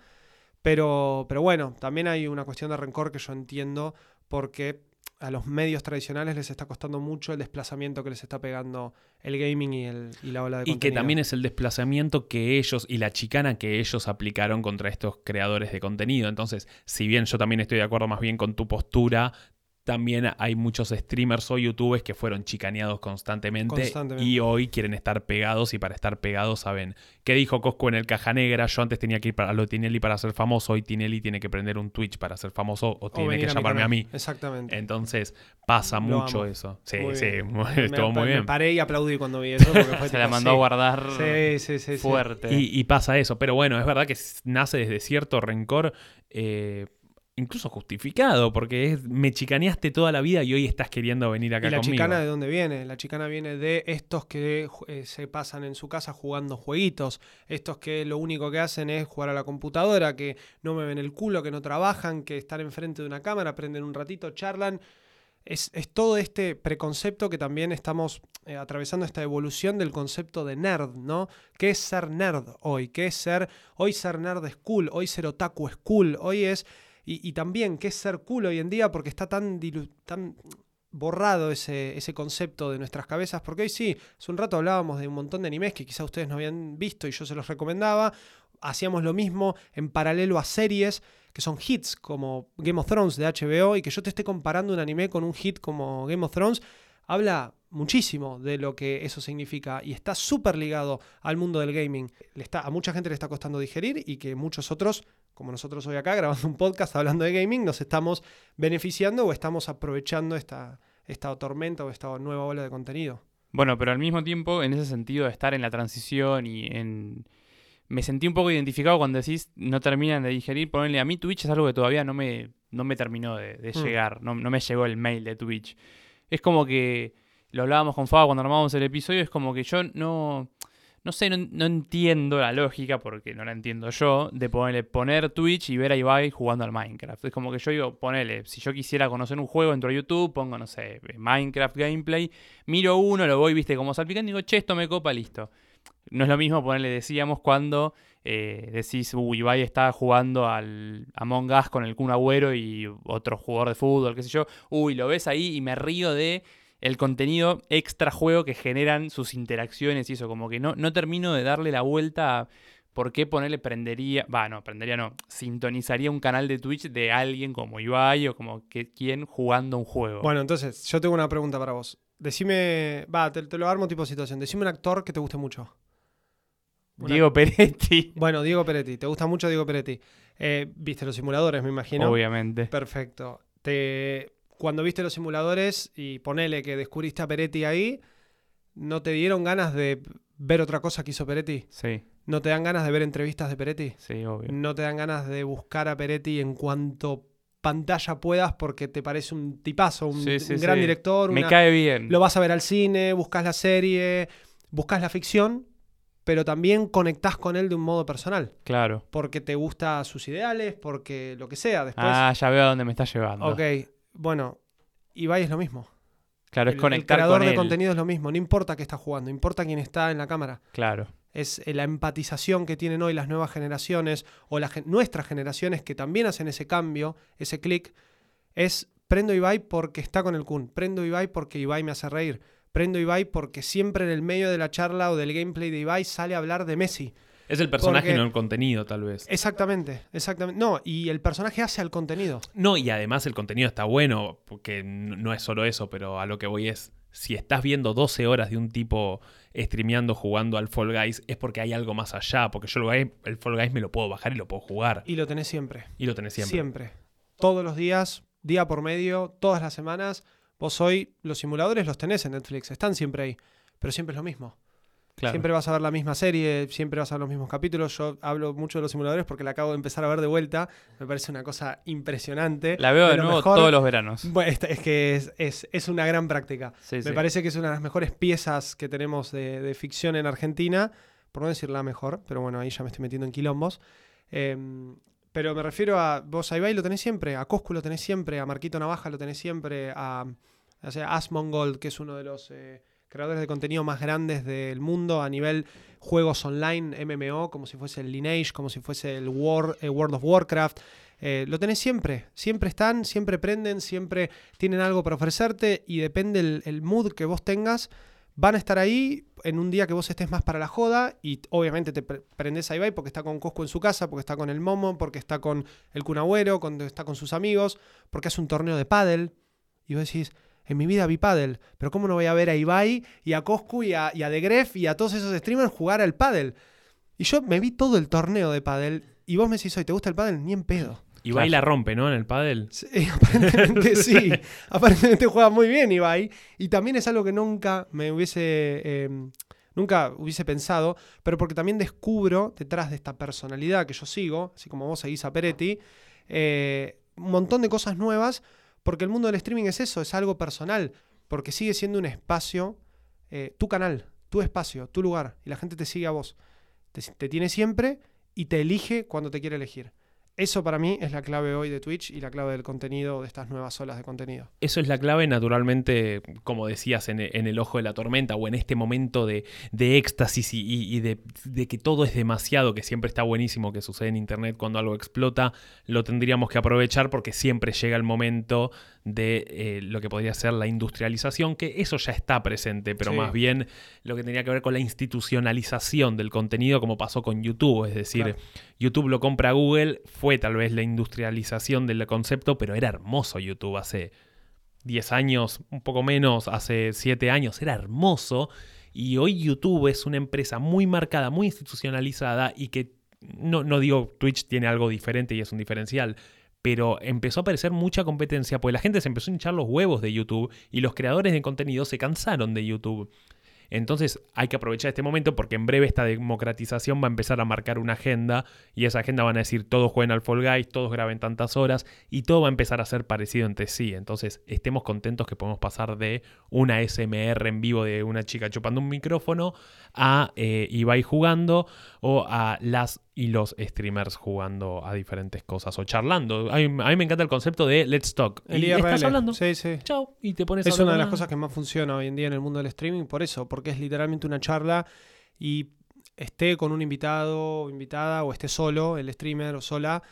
C: Pero, pero bueno, también hay una cuestión de rencor que yo entiendo porque a los medios tradicionales les está costando mucho el desplazamiento que les está pegando el gaming y, el, y la ola de
B: Y que también es el desplazamiento que ellos y la chicana que ellos aplicaron contra estos creadores de contenido. Entonces, si bien yo también estoy de acuerdo más bien con tu postura, también hay muchos streamers o youtubers que fueron chicaneados constantemente,
C: Constantemente.
B: y hoy quieren estar pegados y para estar pegados saben qué dijo Cosco en el Caja Negra, yo antes tenía que ir para lo de Tinelli para ser famoso, hoy Tinelli tiene que prender un Twitch para ser famoso o
C: O
B: tiene que llamarme a mí.
C: Exactamente.
B: Entonces pasa
C: Lo
B: mucho
C: amo.
B: eso. Sí,
C: Muy
B: sí, muy-
C: Me-
B: estuvo muy
C: me
B: bien.
C: paré y aplaudí cuando vi eso. porque fue
A: Se la mandó
C: sí.
A: a guardar
C: Sí, sí, sí. sí.
A: fuerte.
B: Y, y pasa eso, pero bueno, es verdad que nace desde cierto rencor, eh, incluso justificado, porque es, me chicaneaste toda la vida y hoy estás queriendo venir acá
C: ¿Y la
B: conmigo.
C: chicana de dónde viene? La chicana viene de estos que eh, se pasan en su casa jugando jueguitos, estos que lo único que hacen es jugar a la computadora, que no me ven el culo, que no trabajan, que están enfrente de una cámara, prenden un ratito, charlan. Es, es todo este preconcepto que también estamos eh, atravesando esta evolución del concepto de nerd, ¿no? ¿Qué es ser nerd hoy? ¿Qué es ser, hoy ser nerd es cool, hoy ser otaku es cool, hoy es... Y, también, ¿qué es ser cool hoy en día? Porque está tan borrado ese, ese concepto de nuestras cabezas, porque hoy sí, hace un rato hablábamos de un montón de animes que quizá ustedes no habían visto y yo se los recomendaba, hacíamos lo mismo en paralelo a series que son hits como Game of Thrones de HBO y que yo te esté comparando un anime con un hit como Game of Thrones, habla muchísimo de lo que eso significa y está súper ligado al mundo del gaming. Le está, a mucha gente le está costando digerir y que muchos otros, como nosotros hoy acá grabando un podcast hablando de gaming, nos estamos beneficiando o estamos aprovechando esta, esta tormenta o esta nueva ola de contenido.
A: Bueno, pero al mismo tiempo, en ese sentido de estar en la transición y en... Me sentí un poco identificado cuando decís no terminan de digerir. Ponerle a mí Twitch es algo que todavía no me, no me terminó de, de
C: Mm.
A: llegar. No, no me llegó el mail de Twitch. Es como que lo hablábamos con Faba cuando armábamos el episodio. Es como que yo no, no sé, no, no entiendo la lógica, porque no la entiendo yo, de ponerle poner Twitch y ver a Ibai jugando al Minecraft. Es como que yo digo, ponele, si yo quisiera conocer un juego, entro a YouTube, pongo, no sé, Minecraft gameplay, miro uno, lo voy, viste, como salpicando digo, che, esto me copa, listo. No es lo mismo ponerle, decíamos, cuando eh, decís, uy, Ibai está jugando al Among Us con el Kun Agüero y otro jugador de fútbol, qué sé yo. Uy, lo ves ahí y me río de el contenido extra juego que generan sus interacciones y eso, como que no, no termino de darle la vuelta a por qué ponerle prendería, va, no, prendería no, sintonizaría un canal de Twitch de alguien como Ibai o como que quien jugando un juego.
C: Bueno, entonces, yo tengo una pregunta para vos. Decime, va, te, te lo armo tipo situación. Decime un actor que te guste mucho. Una-
A: Diego Peretti,
C: Bueno, Diego Peretti. ¿Te gusta mucho Diego Peretti? Eh, Viste los simuladores, me imagino.
A: obviamente.
C: Perfecto. Te, cuando viste los simuladores y ponele que descubriste a Peretti ahí, ¿no te dieron ganas de ver otra cosa que hizo Peretti?
A: Sí,
C: ¿No te dan ganas de ver entrevistas de Peretti?
A: sí, obvio.
C: ¿No te dan ganas de buscar a Peretti en cuanto pantalla puedas porque te parece un tipazo, un,
A: Sí, sí,
C: un gran
A: sí.
C: director?
A: Me
C: una-
A: cae bien.
C: Lo vas a ver al cine, buscas la serie, buscas la ficción, pero también conectás con él de un modo personal.
A: Claro.
C: Porque te gusta sus ideales, porque lo que sea. Después,
A: Ah, ya veo a dónde me está llevando.
C: ok, bueno, Ibai es lo mismo.
A: Claro, es
C: El- el,
A: conectar
C: creador
A: con
C: de
A: él.
C: contenido es lo mismo. No importa qué está jugando, importa quién está en la cámara.
A: Claro.
C: Es eh, la empatización que tienen hoy las nuevas generaciones o las nuestras generaciones que también hacen ese cambio, ese clic. Es prendo Ibai porque está con el Kun. Prendo Ibai porque Ibai me hace reír. Prendo Ibai porque siempre en el medio de la charla o del gameplay de Ibai sale a hablar de Messi.
B: Es el personaje,
C: Porque-
B: no el contenido, tal vez.
C: Exactamente, exactamente. No, y el personaje hace al contenido.
B: No, y además el contenido está bueno, porque no es solo eso, pero a lo que voy es, si estás viendo 12 horas de un tipo streameando jugando al Fall Guys, es porque hay algo más allá, porque yo el, el Fall Guys me lo puedo bajar y lo puedo jugar.
C: Y lo tenés siempre.
B: Y lo tenés siempre.
C: Siempre. Todos los días, día por medio, todas las semanas. Vos hoy, los simuladores los tenés en Netflix, están siempre ahí. Pero siempre es lo mismo.
A: Claro.
C: Siempre vas a ver la misma serie, siempre vas a ver los mismos capítulos. Yo hablo mucho de los simuladores porque la acabo de empezar a ver de vuelta. Me parece una cosa impresionante.
A: La veo de, nuevo
C: mejor.
A: todos los veranos.
C: Bueno, es que es, es- es una gran práctica.
A: Sí,
C: Me
A: sí.
C: parece que es una de las mejores piezas que tenemos de, de ficción en Argentina, por no decir la mejor, pero bueno, ahí ya me estoy metiendo en quilombos. Em, pero me refiero a vos a Ibai lo tenés siempre, a Coscu lo tenés siempre, a Marquito Navaja lo tenés siempre, a, o sea, Asmongold, que es uno de los eh, creadores de contenido más grandes del mundo a nivel juegos online, MMO, como si fuese el Lineage, como si fuese el eh, World of Warcraft. Eh, lo tenés siempre, siempre están, siempre prenden, siempre tienen algo para ofrecerte y depende el, mood que vos tengas, van a estar ahí en un día que vos estés más para la joda y obviamente te pre- prendés a Ibai porque está con Cosco en su casa, porque está con el Momo, porque está con el Cunagüero, cuando está con sus amigos, porque hace un torneo de pádel y vos decís, en mi vida vi pádel, pero ¿cómo no voy a ver a Ibai y a Coscu y a, y a The Gref y a todos esos streamers jugar al pádel? Y yo me vi todo el torneo de pádel y vos me decís, hoy ¿te gusta el pádel? Ni en pedo.
B: Y baila rompe, ¿no? En el pádel.
C: Sí, aparentemente sí. Aparentemente juega muy bien Ibai. Y también es algo que nunca me hubiese. eh, nunca hubiese pensado. Pero porque también descubro detrás de esta personalidad que yo sigo, así como vos seguís a Peretti, eh, un montón de cosas nuevas. Porque el mundo del streaming es eso, es algo personal. Porque sigue siendo un espacio, eh, tu canal, tu espacio, tu lugar. Y la gente te sigue a vos. Te, te tiene siempre y te elige cuando te quiere elegir. Eso para mí es la clave hoy de Twitch y la clave del contenido, de estas nuevas olas de contenido.
B: Eso es la clave, naturalmente, como decías, en, en el ojo de la tormenta o en este momento de, de éxtasis y, de, de que todo es demasiado, que siempre está buenísimo que sucede en Internet cuando algo explota, lo tendríamos que aprovechar porque siempre llega el momento de eh, lo que podría ser la industrialización, que eso ya está presente, pero
C: Sí.
B: más bien lo que tenía que ver con la institucionalización del contenido, como pasó con YouTube, es decir,
C: Claro.
B: YouTube lo compra Google, fue tal vez la industrialización del concepto, pero era hermoso YouTube hace 10 años, un poco menos, hace 7 años, era hermoso. Y hoy YouTube es una empresa muy marcada, muy institucionalizada y que, no, no digo Twitch tiene algo diferente y es un diferencial, pero empezó a aparecer mucha competencia porque la gente se empezó a hinchar los huevos de YouTube y los creadores de contenido se cansaron de YouTube. Entonces hay que aprovechar este momento porque en breve esta democratización va a empezar a marcar una agenda y esa agenda van a decir todos jueguen al Fall Guys, todos graben tantas horas y todo va a empezar a ser parecido entre sí. Entonces estemos contentos que podemos pasar de una SMR en vivo de una chica chupando un micrófono a eh, Ibai jugando o a las y los streamers jugando a diferentes cosas o charlando. A mí, a mí me encanta el concepto de let's talk.
C: El
B: y
C: IRL.
B: estás hablando.
C: Sí, sí.
B: Chau, y te pones
C: Es una de las cosas que más funciona hoy en día en el mundo del streaming, por eso, porque es literalmente una charla y esté con un invitado o invitada o esté solo, el streamer o sola,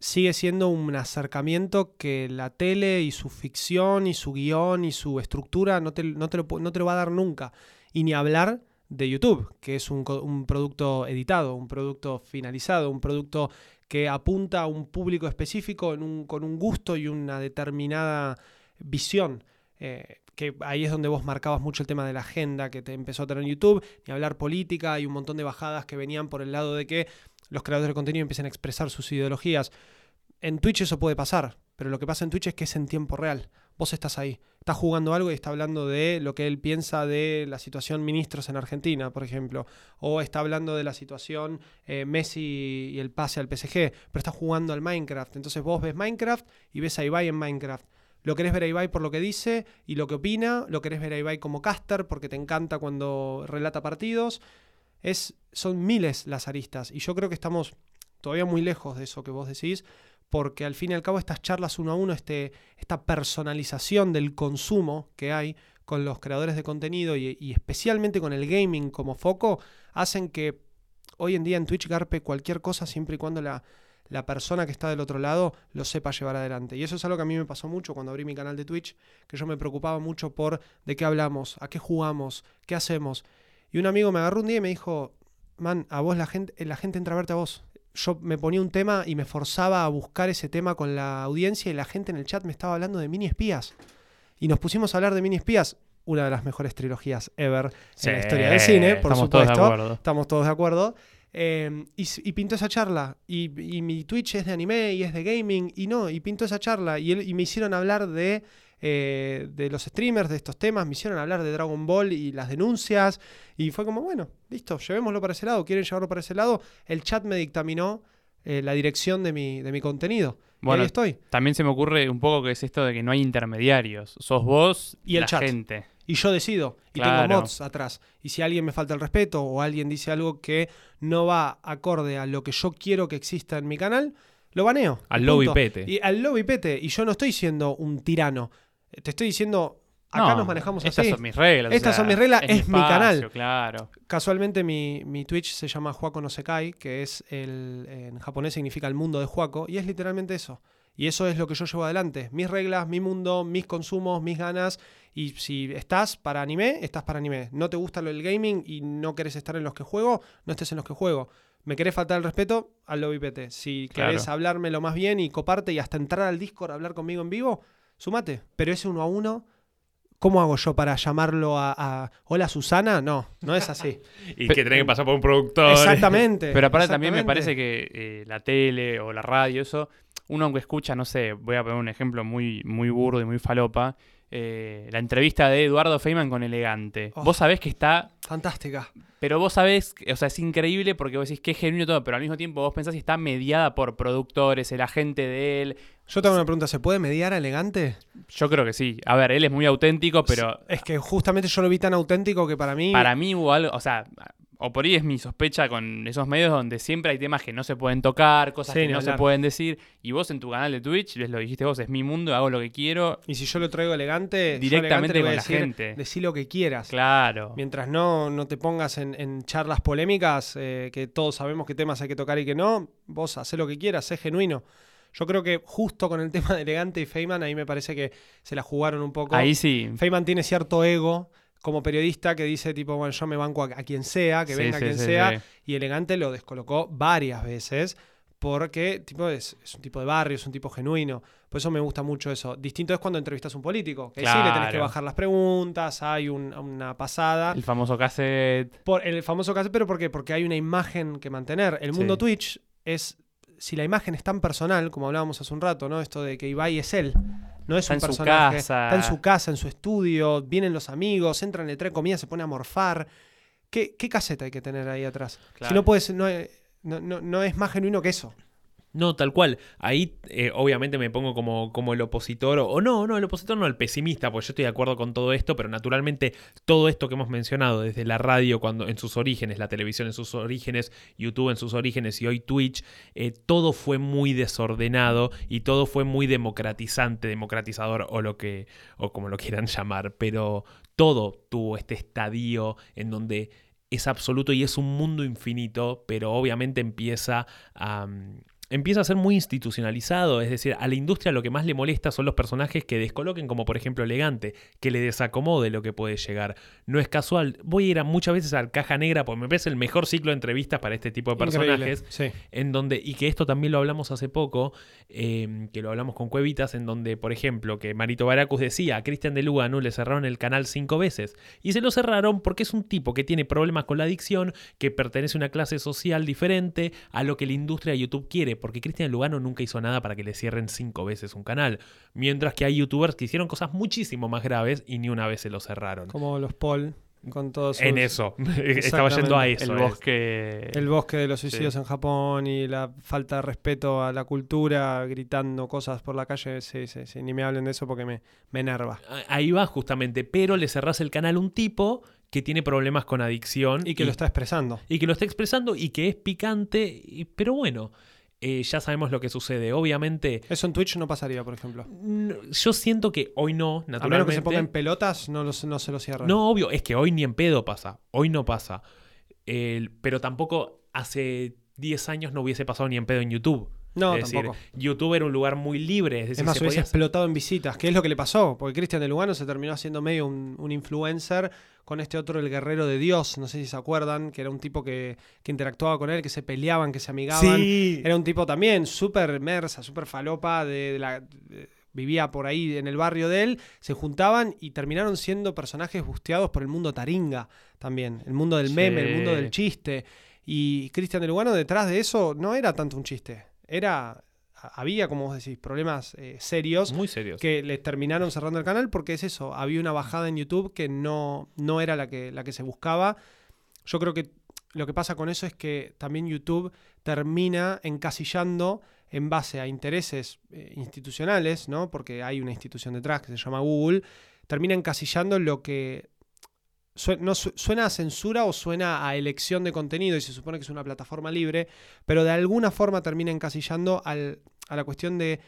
C: sigue siendo un acercamiento que la tele y su ficción y su guion y su estructura no te, no te lo, no te lo va a dar nunca. Y ni hablar de YouTube, que es un, producto editado, un producto finalizado, un producto que apunta a un público específico con un gusto y una determinada visión. eh, que ahí es donde vos marcabas mucho el tema de la agenda que te empezó a tener en YouTube, ni hablar política, y un montón de bajadas que venían por el lado de que los creadores de contenido empiecen a expresar sus ideologías. En Twitch eso puede pasar, pero lo que pasa en Twitch es que es en tiempo real. Vos estás ahí, estás jugando algo y está hablando de lo que él piensa de la situación ministros en Argentina, por ejemplo, o está hablando de la situación eh, Messi y el pase al PSG, pero está jugando al Minecraft. Entonces vos ves Minecraft y ves a Ibai en Minecraft. Lo querés ver a Ibai por lo que dice y lo que opina, lo querés ver a Ibai como caster porque te encanta cuando relata partidos. Es, son miles las aristas y yo creo que estamos todavía muy lejos de eso que vos decís, porque al fin y al cabo estas charlas uno a uno, este, esta personalización del consumo que hay con los creadores de contenido y, especialmente con el gaming como foco, hacen que hoy en día en Twitch garpe cualquier cosa siempre y cuando la, la persona que está del otro lado lo sepa llevar adelante. Y eso es algo que a mí me pasó mucho cuando abrí mi canal de Twitch, que yo me preocupaba mucho por de qué hablamos, a qué jugamos, qué hacemos. Y un amigo me agarró un día y me dijo, man, a vos la gente, la gente entra a verte a vos. Yo me ponía un tema y me forzaba a buscar ese tema con la audiencia y la gente en el chat me estaba hablando de mini espías. Y nos pusimos a hablar de mini espías, una de las mejores trilogías ever en la historia del cine, por
A: estamos todos de
C: supuesto. Estamos todos de acuerdo. Eh, y, y pintó esa charla. Y, y mi Twitch es de anime y es de gaming. Y no, y pintó esa charla. Y, él- y me hicieron hablar de, eh, de los streamers, de estos temas. Me hicieron hablar de Dragon Ball y las denuncias. Y fue como, bueno, listo, llevémoslo para ese lado. ¿Quieren llevarlo para ese lado? El chat me dictaminó eh, la dirección de mi, de mi contenido.
A: Bueno,
C: ahí estoy.
A: También se me ocurre un poco que es esto de que no hay intermediarios. Sos vos
C: Y el
A: la
C: chat.
A: gente.
C: Y yo decido. Y
A: Claro.
C: tengo mods atrás. Y si alguien me falta el respeto o alguien dice algo que no va acorde a lo que yo quiero que exista en mi canal, lo baneo.
B: Al lobo y pete.
C: Y al lobo y pete. Y yo no estoy siendo un tirano. Te estoy diciendo, acá
A: No,
C: nos manejamos
A: Estas
C: así.
A: son mis reglas. o
C: Estas
A: sea,
C: son mis reglas, es mi
A: espacio,
C: canal.
A: Claro.
C: Casualmente mi, mi Twitch se llama Juaco no Sekai, que es el, en japonés significa el mundo de Juaco, y es literalmente eso. Y eso es lo que yo llevo adelante. Mis reglas, mi mundo, mis consumos, mis ganas. Y si estás para anime, estás para anime. No te gusta lo del gaming y no querés estar en los que juego, no estés en los que juego. Me querés faltar el respeto, al lobby PT. Si
A: Claro.
C: querés hablarme lo más bien y coparte y hasta entrar al Discord a hablar conmigo en vivo, sumate. Pero ese uno a uno, ¿cómo hago yo para llamarlo a, a Hola Susana? No, no es así.
B: Y
A: Pe-
B: que tenés que pasar por un productor.
C: Exactamente.
A: Pero aparte también me parece que eh, la tele o la radio, eso, uno aunque escucha, no sé, voy a poner un ejemplo muy, muy burdo y muy falopa, eh, la entrevista de Eduardo Feynman con Elegante.
C: Oh.
A: Vos sabés que está,
C: Fantástica.
A: pero vos sabés, o sea, es increíble porque vos decís que es genuino todo, pero al mismo tiempo vos pensás que está mediada por productores, el agente de él.
C: Yo tengo una pregunta, ¿se puede mediar a elegante?
A: Yo creo que sí. A ver, él es muy auténtico, pero
C: Es que justamente yo lo vi tan auténtico que para mí...
A: para mí hubo algo, o sea, o por ahí es mi sospecha con esos medios donde siempre hay temas que no se pueden tocar, cosas
C: Sí,
A: que no se pueden decir, y vos en tu canal de Twitch, les lo dijiste vos, es mi mundo, hago lo que quiero,
C: Y si yo lo traigo elegante, yo
A: Directamente
C: elegante voy
A: con la gente.
C: Decí lo que quieras.
A: claro.
C: Mientras no, no te pongas en, en charlas polémicas, eh, que todos sabemos qué temas hay que tocar y qué no, vos hacé lo que quieras, sé genuino. Yo creo que justo con el tema de Elegante y Feynman, ahí me parece que se la jugaron un poco.
A: Ahí sí.
C: Feynman tiene cierto ego como periodista que dice tipo, bueno, yo me banco a, a quien sea, que
A: Sí,
C: venga
A: sí,
C: quien
A: sí,
C: sea, y Elegante lo descolocó varias veces porque tipo es, es un tipo de barrio, es un tipo genuino. Por eso me gusta mucho eso. Distinto es cuando entrevistas a un político, que sí le tenés que
A: Claro.
C: bajar las preguntas, hay un- una pasada.
A: El famoso cassette.
C: Por el famoso caso, pero ¿por qué? Porque hay una imagen que mantener. El mundo. Twitch es, si la imagen es tan personal, como hablábamos hace un rato, ¿no? Esto de que Ibai es él. No es
A: Está
C: un personaje.
A: casa.
C: Está en su casa, en su estudio, vienen los amigos, entran, le traen comida, se pone a morfar. ¿Qué, qué caseta hay que tener ahí atrás? Si no puedes, no, es- no, no- no es más genuino que eso.
B: No, tal cual. Ahí eh, obviamente me pongo como, como el opositor, o, no, no, el opositor no, el pesimista, porque yo estoy de acuerdo con todo esto, pero naturalmente todo esto que hemos mencionado, desde la radio cuando en sus orígenes, la televisión en sus orígenes, YouTube en sus orígenes y hoy Twitch, eh, todo fue muy desordenado y todo fue muy democratizante, democratizador o lo que, o como lo quieran llamar, pero todo tuvo este estadio en donde es absoluto y es un mundo infinito, pero obviamente empieza a... mm, Empieza a ser muy institucionalizado, es decir, a la industria lo que más le molesta son los personajes que descoloquen, como por ejemplo Elegante, que le desacomode lo que puede llegar. No es casual, voy a ir a muchas veces al Caja Negra porque me parece el mejor ciclo de entrevistas para este tipo de personajes.
C: Sí.
B: en donde, y que esto también lo hablamos hace poco, eh, que lo hablamos con Cuevitas, en donde, por ejemplo, que Marito Baracus decía, a Cristian de Lugano le cerraron el canal cinco veces. Y se lo cerraron porque es un tipo que tiene problemas con la adicción, que pertenece a una clase social diferente a lo que la industria de YouTube quiere, porque Cristian Lugano nunca hizo nada para que le cierren cinco veces un canal. Mientras que hay youtubers que hicieron cosas muchísimo más graves y ni una vez se lo cerraron.
C: Como los Paul, con todos sus-
B: En eso, estaba yendo a eso.
A: el bosque.
C: El bosque de los suicidios en Japón y la falta de respeto a la cultura, gritando cosas por la calle. Sí, sí, sí. Ni me hablen de eso porque me, me enerva.
B: Ahí va justamente, pero le cerrás el canal a un tipo que tiene problemas con adicción
C: Y que lo está expresando.
B: y que lo está expresando y que es picante, y- pero bueno, eh, ya sabemos lo que sucede. Obviamente,
C: Eso en Twitch no pasaría, por ejemplo.
B: yo siento que hoy no,
C: A menos
B: naturalmente.
C: que se ponga en pelotas, no, los- no se lo cierran.
B: No, obvio, es que hoy ni en pedo pasa, hoy no pasa. El- pero tampoco hace 10 años no hubiese pasado ni en pedo en YouTube.
C: No,
B: es decir,
C: tampoco.
B: YouTube era un lugar muy libre, es decir,
C: Es más,
B: se
C: hubiese
B: podía-
C: explotado en visitas, que es lo que le pasó, porque Cristian de Lugano se terminó haciendo medio un, un influencer con este otro, el guerrero de Dios, no sé si se acuerdan, que era un tipo que, que interactuaba con él, que se peleaban, que se amigaban.
B: Sí,
C: Era un tipo también súper mersa, súper falopa, de, de la, de- vivía por ahí en el barrio de él, se juntaban y terminaron siendo personajes busteados por el mundo taringa también, el mundo del meme, el mundo del chiste. Y Cristian de Lugano detrás de eso no era tanto un chiste, era, había, como vos decís, problemas eh, serios
B: muy serios.
C: que le terminaron cerrando el canal porque es eso, había una bajada en YouTube que no, no era la que, la que se buscaba. Yo creo que lo que pasa con eso es que también YouTube termina encasillando en base a intereses eh, institucionales, ¿no? Porque hay una institución detrás que se llama Google, termina encasillando lo que no su- suena a censura o suena a elección de contenido y se supone que es una plataforma libre, pero de alguna forma termina encasillando al- a la cuestión de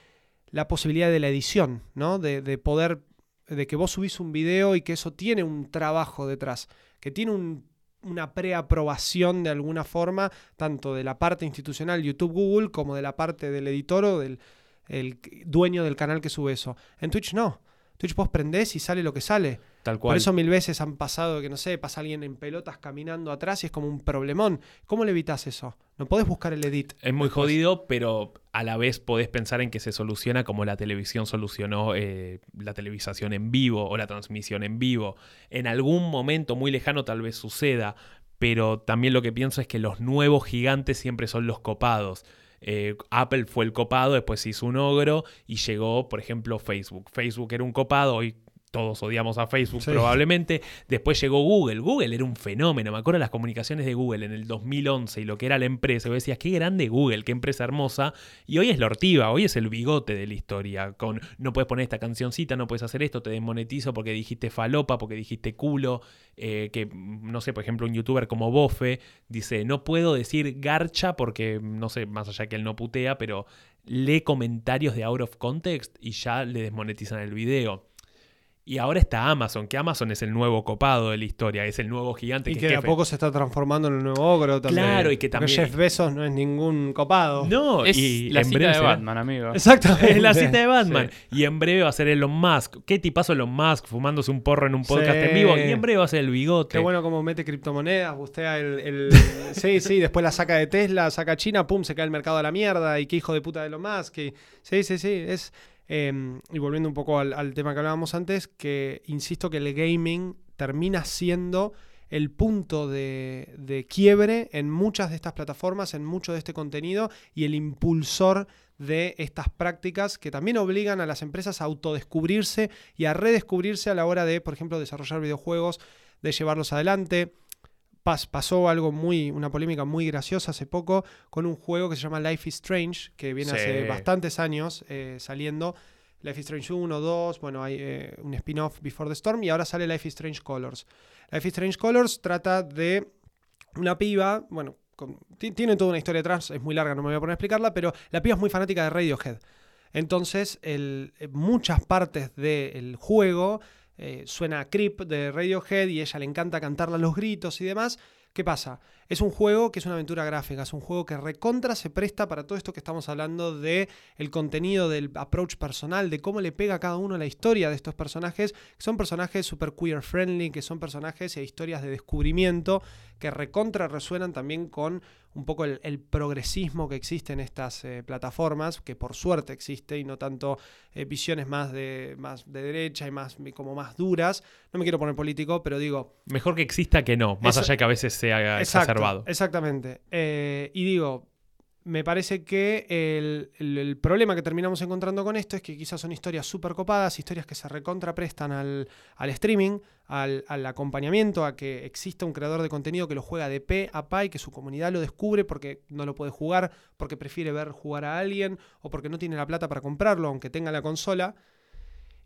C: la posibilidad de la edición, ¿no? De, de poder, de que vos subís un video y que eso tiene un trabajo detrás, que tiene un- una preaprobación de alguna forma, tanto de la parte institucional YouTube Google como de la parte del editor o del el dueño del canal que sube eso. En Twitch no. Twitch vos prendés y sale lo que sale.
B: Tal cual.
C: Por eso mil veces han pasado que, no sé, pasa alguien en pelotas caminando atrás y es como un problemón. ¿Cómo le evitas eso? No podés buscar el edit.
B: Es muy
C: después.
B: jodido, pero a la vez podés pensar en que se soluciona como la televisión solucionó eh, la televisación en vivo o la transmisión en vivo. En algún momento muy lejano tal vez suceda, pero también lo que pienso es que los nuevos gigantes siempre son los copados. Eh, Apple fue el copado, después se hizo un ogro y llegó, por ejemplo, Facebook. Facebook era un copado, hoy todos odiamos a Facebook
C: Sí.
B: probablemente. Después llegó Google. Google era un fenómeno. Me acuerdo de las comunicaciones de Google en el 2011 y lo que era la empresa. Vos decías, qué grande Google, qué empresa hermosa. Y hoy es la ortiva, hoy es el bigote de la historia. Con no puedes poner esta cancioncita, no puedes hacer esto, te desmonetizo porque dijiste falopa, porque dijiste culo. Eh, que, no sé, por ejemplo, un youtuber como Bofe dice, no puedo decir garcha porque, no sé, más allá que él no putea, pero lee comentarios de out of context y ya le desmonetizan el video. Y ahora está Amazon, que Amazon es el nuevo copado de la historia, es el nuevo gigante
C: Y
B: que,
C: que de a poco se está transformando en un nuevo ogro también.
B: Claro, y que
C: Porque
B: también-
C: Jeff Bezos no es ningún copado.
B: No,
A: Es
B: y
A: la
B: en
A: cita
B: breve
A: de
B: será-
A: Batman, amigo.
C: Exactamente.
B: Es la cita de Batman. Y en breve va a ser Elon Musk. ¿Qué tipazo Elon Musk fumándose un porro en un podcast
C: Sí.
B: en vivo? Y en breve va a ser el bigote.
C: Qué bueno como mete criptomonedas, bustea el, el- sí, sí, después la saca de Tesla, saca China, pum, se cae el mercado a la mierda y qué hijo de puta de lo más. Que, sí, sí, sí, es... eh, y volviendo un poco al, tema que hablábamos antes, que insisto que el gaming termina siendo el punto de quiebre en muchas de estas plataformas, en mucho de este contenido y el impulsor de estas prácticas que también obligan a las empresas a autodescubrirse y a redescubrirse a la hora de, por ejemplo, desarrollar videojuegos, de llevarlos adelante. Pas- pasó algo muy, una polémica muy graciosa hace poco con un juego que se llama Life is Strange, que viene
B: Sí.
C: hace bastantes años eh, saliendo. Life is Strange 1, 2, bueno, hay eh, un spin-off Before the Storm y ahora sale Life is Strange Colors. Life is Strange Colors trata de una piba, bueno, con- tiene toda una historia detrás, es muy larga, no me voy a poner a explicarla, pero la piba es muy fanática de Radiohead. Entonces, el- eh, muchas partes del juego eh, suena Creep de Radiohead y ella le encanta cantarla a los gritos y demás. ¿Qué pasa? Es un juego que es una aventura gráfica, es un juego que recontra se presta para todo esto que estamos hablando de el contenido, del approach personal, de cómo le pega a cada uno la historia de estos personajes, que son personajes super queer friendly, que son personajes e historias de descubrimiento que recontra resuenan también con un poco el, el progresismo que existe en estas eh, plataformas, que por suerte existe y no tanto eh, visiones más de, más de derecha y más como más duras. No me quiero poner político, pero digo,
B: Mejor que exista que no, más
C: Eso-
B: allá de que a veces sea
C: Exacto, Exactamente. Eh, y digo, me parece que el, el- el problema que terminamos encontrando con esto es que quizás son historias súper copadas, historias que se recontraprestan al, al streaming, al, al acompañamiento, a que exista un creador de contenido que lo juega de pe a pa y que su comunidad lo descubre porque no lo puede jugar, porque prefiere ver jugar a alguien o porque no tiene la plata para comprarlo, aunque tenga la consola.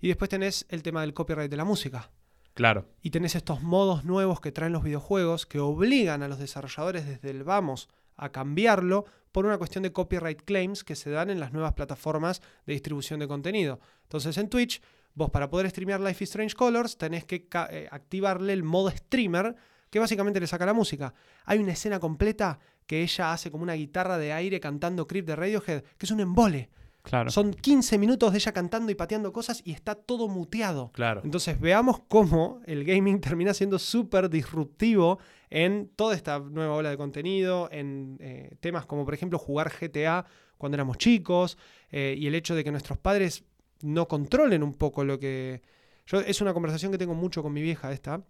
C: Y después tenés el tema del copyright de la música.
B: Claro.
C: Y tenés estos modos nuevos que traen los videojuegos que obligan a los desarrolladores desde el vamos a cambiarlo por una cuestión de copyright claims que se dan en las nuevas plataformas de distribución de contenido. Entonces en Twitch, vos para poder streamear Life is Strange Colors tenés que eh, activarle el modo streamer que básicamente le saca la música. Hay una escena completa que ella hace como una guitarra de aire cantando Creep de Radiohead, que es un embole.
A: Claro.
C: Son 15 minutos de ella cantando y pateando cosas y está todo muteado.
B: Claro.
C: Entonces veamos cómo el gaming termina siendo súper disruptivo en toda esta nueva ola de contenido, en eh, temas como por ejemplo jugar GTA cuando éramos chicos eh, y el hecho de que nuestros padres no controlen un poco lo que... Yo, es una conversación que tengo mucho con mi vieja esta,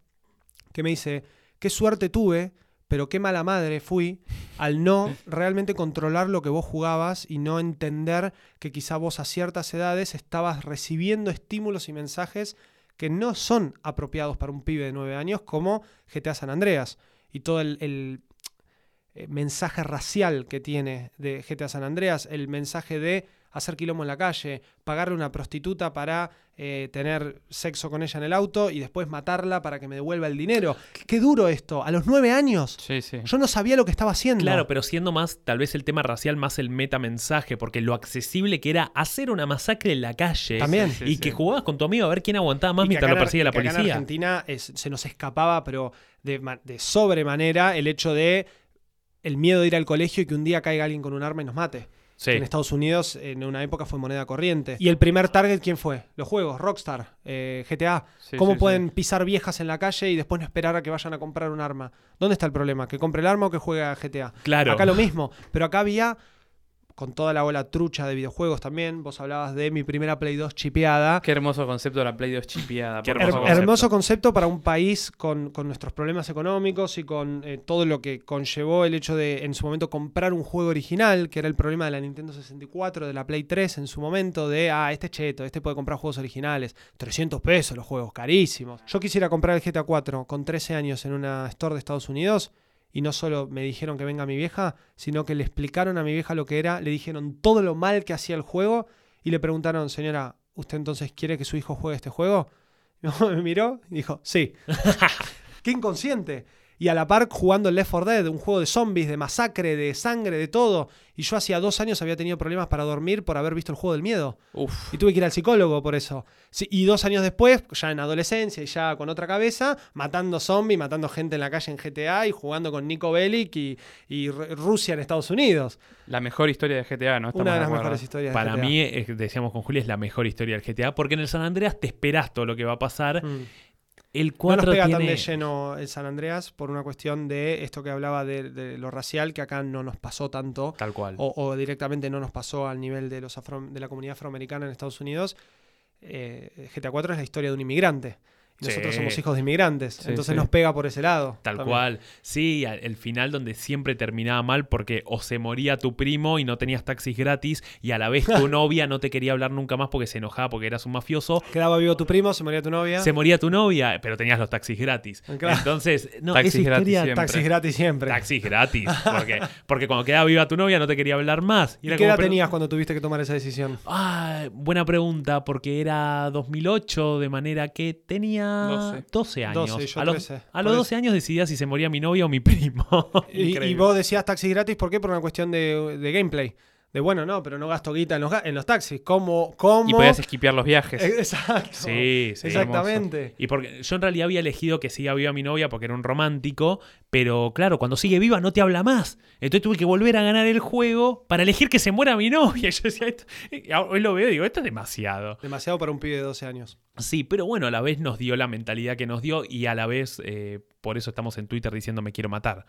C: que me dice, qué suerte tuve, pero qué mala madre fui al no realmente controlar lo que vos jugabas y no entender que quizá vos a ciertas edades estabas recibiendo estímulos y mensajes que no son apropiados para un pibe de 9 años como GTA San Andreas y todo el, el, eh, mensaje racial que tiene de GTA San Andreas, el mensaje de hacer quilombo en la calle, pagarle a una prostituta para eh, tener sexo con ella en el auto y después matarla para que me devuelva el dinero. Qué duro esto, a los 9 años.
A: Sí, sí.
C: Yo no sabía lo que estaba haciendo.
B: Claro, pero siendo más tal vez el tema racial más el metamensaje, porque lo accesible que era hacer una masacre en la calle
C: También.
A: Sí,
B: y
A: sí.
B: que jugabas con tu amigo a ver quién aguantaba más
C: Y
B: mientras lo persigue la
C: acá En
B: policía.
C: Argentina es- se nos escapaba, pero de, ma- de sobremanera, el hecho de el miedo de ir al colegio y que un día caiga alguien con un arma y nos mate.
B: Sí.
C: En Estados Unidos en una época fue moneda corriente. ¿Y el primer target quién fue? Los juegos, Rockstar, eh, GTA.
A: Sí,
C: ¿Cómo
A: sí,
C: pueden pisar viejas en la calle y después no esperar a que vayan a comprar un arma? ¿Dónde está el problema? ¿Que compre el arma o que juegue a GTA?
B: Claro.
C: Acá lo mismo, pero acá había, con toda la ola trucha de videojuegos también, vos hablabas de mi primera Play 2 chipeada.
A: Qué hermoso concepto la Play 2 chipeada.
B: Qué hermoso
C: Her-
A: favor.
C: hermoso concepto para un país con, con nuestros problemas económicos y con eh, todo lo que conllevó el hecho de en su momento comprar un juego original, que era el problema de la Nintendo 64, de la Play 3 en su momento, de, ah, este es cheto, este puede comprar juegos originales, 300 pesos los juegos, carísimos. Yo quisiera comprar el GTA 4 con 13 años en una store de Estados Unidos. Y no solo me dijeron que venga mi vieja, sino que le explicaron a mi vieja lo que era, le dijeron todo lo mal que hacía el juego y le preguntaron, señora, ¿usted entonces quiere que su hijo juegue este juego? Mi mamá me miró y dijo, sí. ¡Qué inconsciente! Y a la par jugando el Left 4 Dead, un juego de zombies, de masacre, de sangre, de todo. Y yo hacía dos años había tenido problemas para dormir por haber visto el juego del miedo.
A: Uf.
C: Y tuve que ir al psicólogo por eso. Sí, y dos años después, ya en adolescencia y ya con otra cabeza, matando zombies, matando gente en la calle en GTA y jugando con Nico Bellic y, y Ru- Rusia en Estados Unidos.
A: La mejor historia de GTA, ¿no? Estamos
C: Una de las
A: acuerdo.
C: mejores historias. de
B: Para
C: GTA.
B: mí, decíamos con Juli, es la mejor historia del GTA, porque en el San Andreas te esperás todo lo que va a pasar.
C: Mm.
B: El
C: No
B: 4
C: nos pega
B: tiene...
C: tan de lleno el San Andreas por una cuestión de esto que hablaba de, de lo racial, que acá no nos pasó tanto,
B: Tal cual.
C: o, o directamente no nos pasó al nivel de, los afro- de la comunidad afroamericana en Estados Unidos. Eh, GTA 4 es la historia de un inmigrante. Nosotros
B: Sí.
C: somos hijos de inmigrantes,
A: Sí,
C: entonces
A: sí.
C: nos pega por ese lado.
B: Tal
C: también.
B: cual. Sí, el final donde siempre terminaba mal porque o se moría tu primo y no tenías taxis gratis y a la vez tu novia no te quería hablar nunca más porque se enojaba porque eras un mafioso.
C: Quedaba vivo tu primo, se moría tu novia.
B: Se moría tu novia, pero tenías los taxis gratis.
C: Claro.
B: Entonces, no,
A: Taxis
B: esa
A: gratis siempre.
C: Taxis gratis siempre.
B: Taxis gratis. Porque, porque cuando quedaba viva tu novia no te quería hablar más. Y
C: ¿Y
B: era
C: qué edad tenías cuando tuviste que tomar esa decisión?
B: Ah, buena pregunta, porque era 2008, de manera que tenía
A: 12.
B: 12 años.
C: 12, yo
B: a los,
C: 13,
B: a los
C: por
B: 12 años decidía si se moría mi novia o mi primo.
C: Y, vos decías taxis gratis, ¿por qué? Por una cuestión de, de gameplay. De bueno, no, pero no gasto guita en los, en los taxis. ¿Cómo? ¿Cómo?
A: Y podías esquipear los viajes.
C: Eh, Exacto.
B: Sí, sí.
C: Exactamente.
B: Y porque yo en realidad había elegido que siga viva mi novia porque era un romántico, pero claro, cuando sigue viva no te habla más. Entonces tuve que volver a ganar el juego para elegir que se muera mi novia. Y yo decía, esto, y hoy lo veo y digo, esto es demasiado.
C: Demasiado para un pibe de 12 años.
B: Sí, pero bueno, a la vez nos dio la mentalidad que nos dio y a la vez eh, por eso estamos en Twitter diciendo me quiero matar.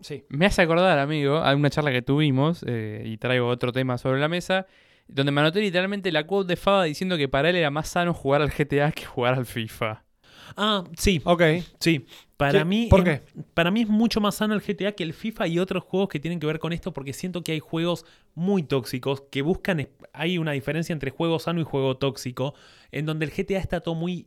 C: Sí.
A: Me hace acordar, amigo, a una charla que tuvimos, eh, y traigo otro tema sobre la mesa, donde me anoté literalmente la quote de Faba diciendo que para él era más sano jugar al GTA que jugar al FIFA.
B: Ah, sí,
C: Ok.
B: sí. Para mí,
C: ¿Por
B: es-
C: qué?
B: para mí es mucho más sano el GTA que el FIFA y otros juegos que tienen que ver con esto porque siento que hay juegos muy tóxicos que buscan, hay una diferencia entre juego sano y juego tóxico, en donde el GTA está todo muy...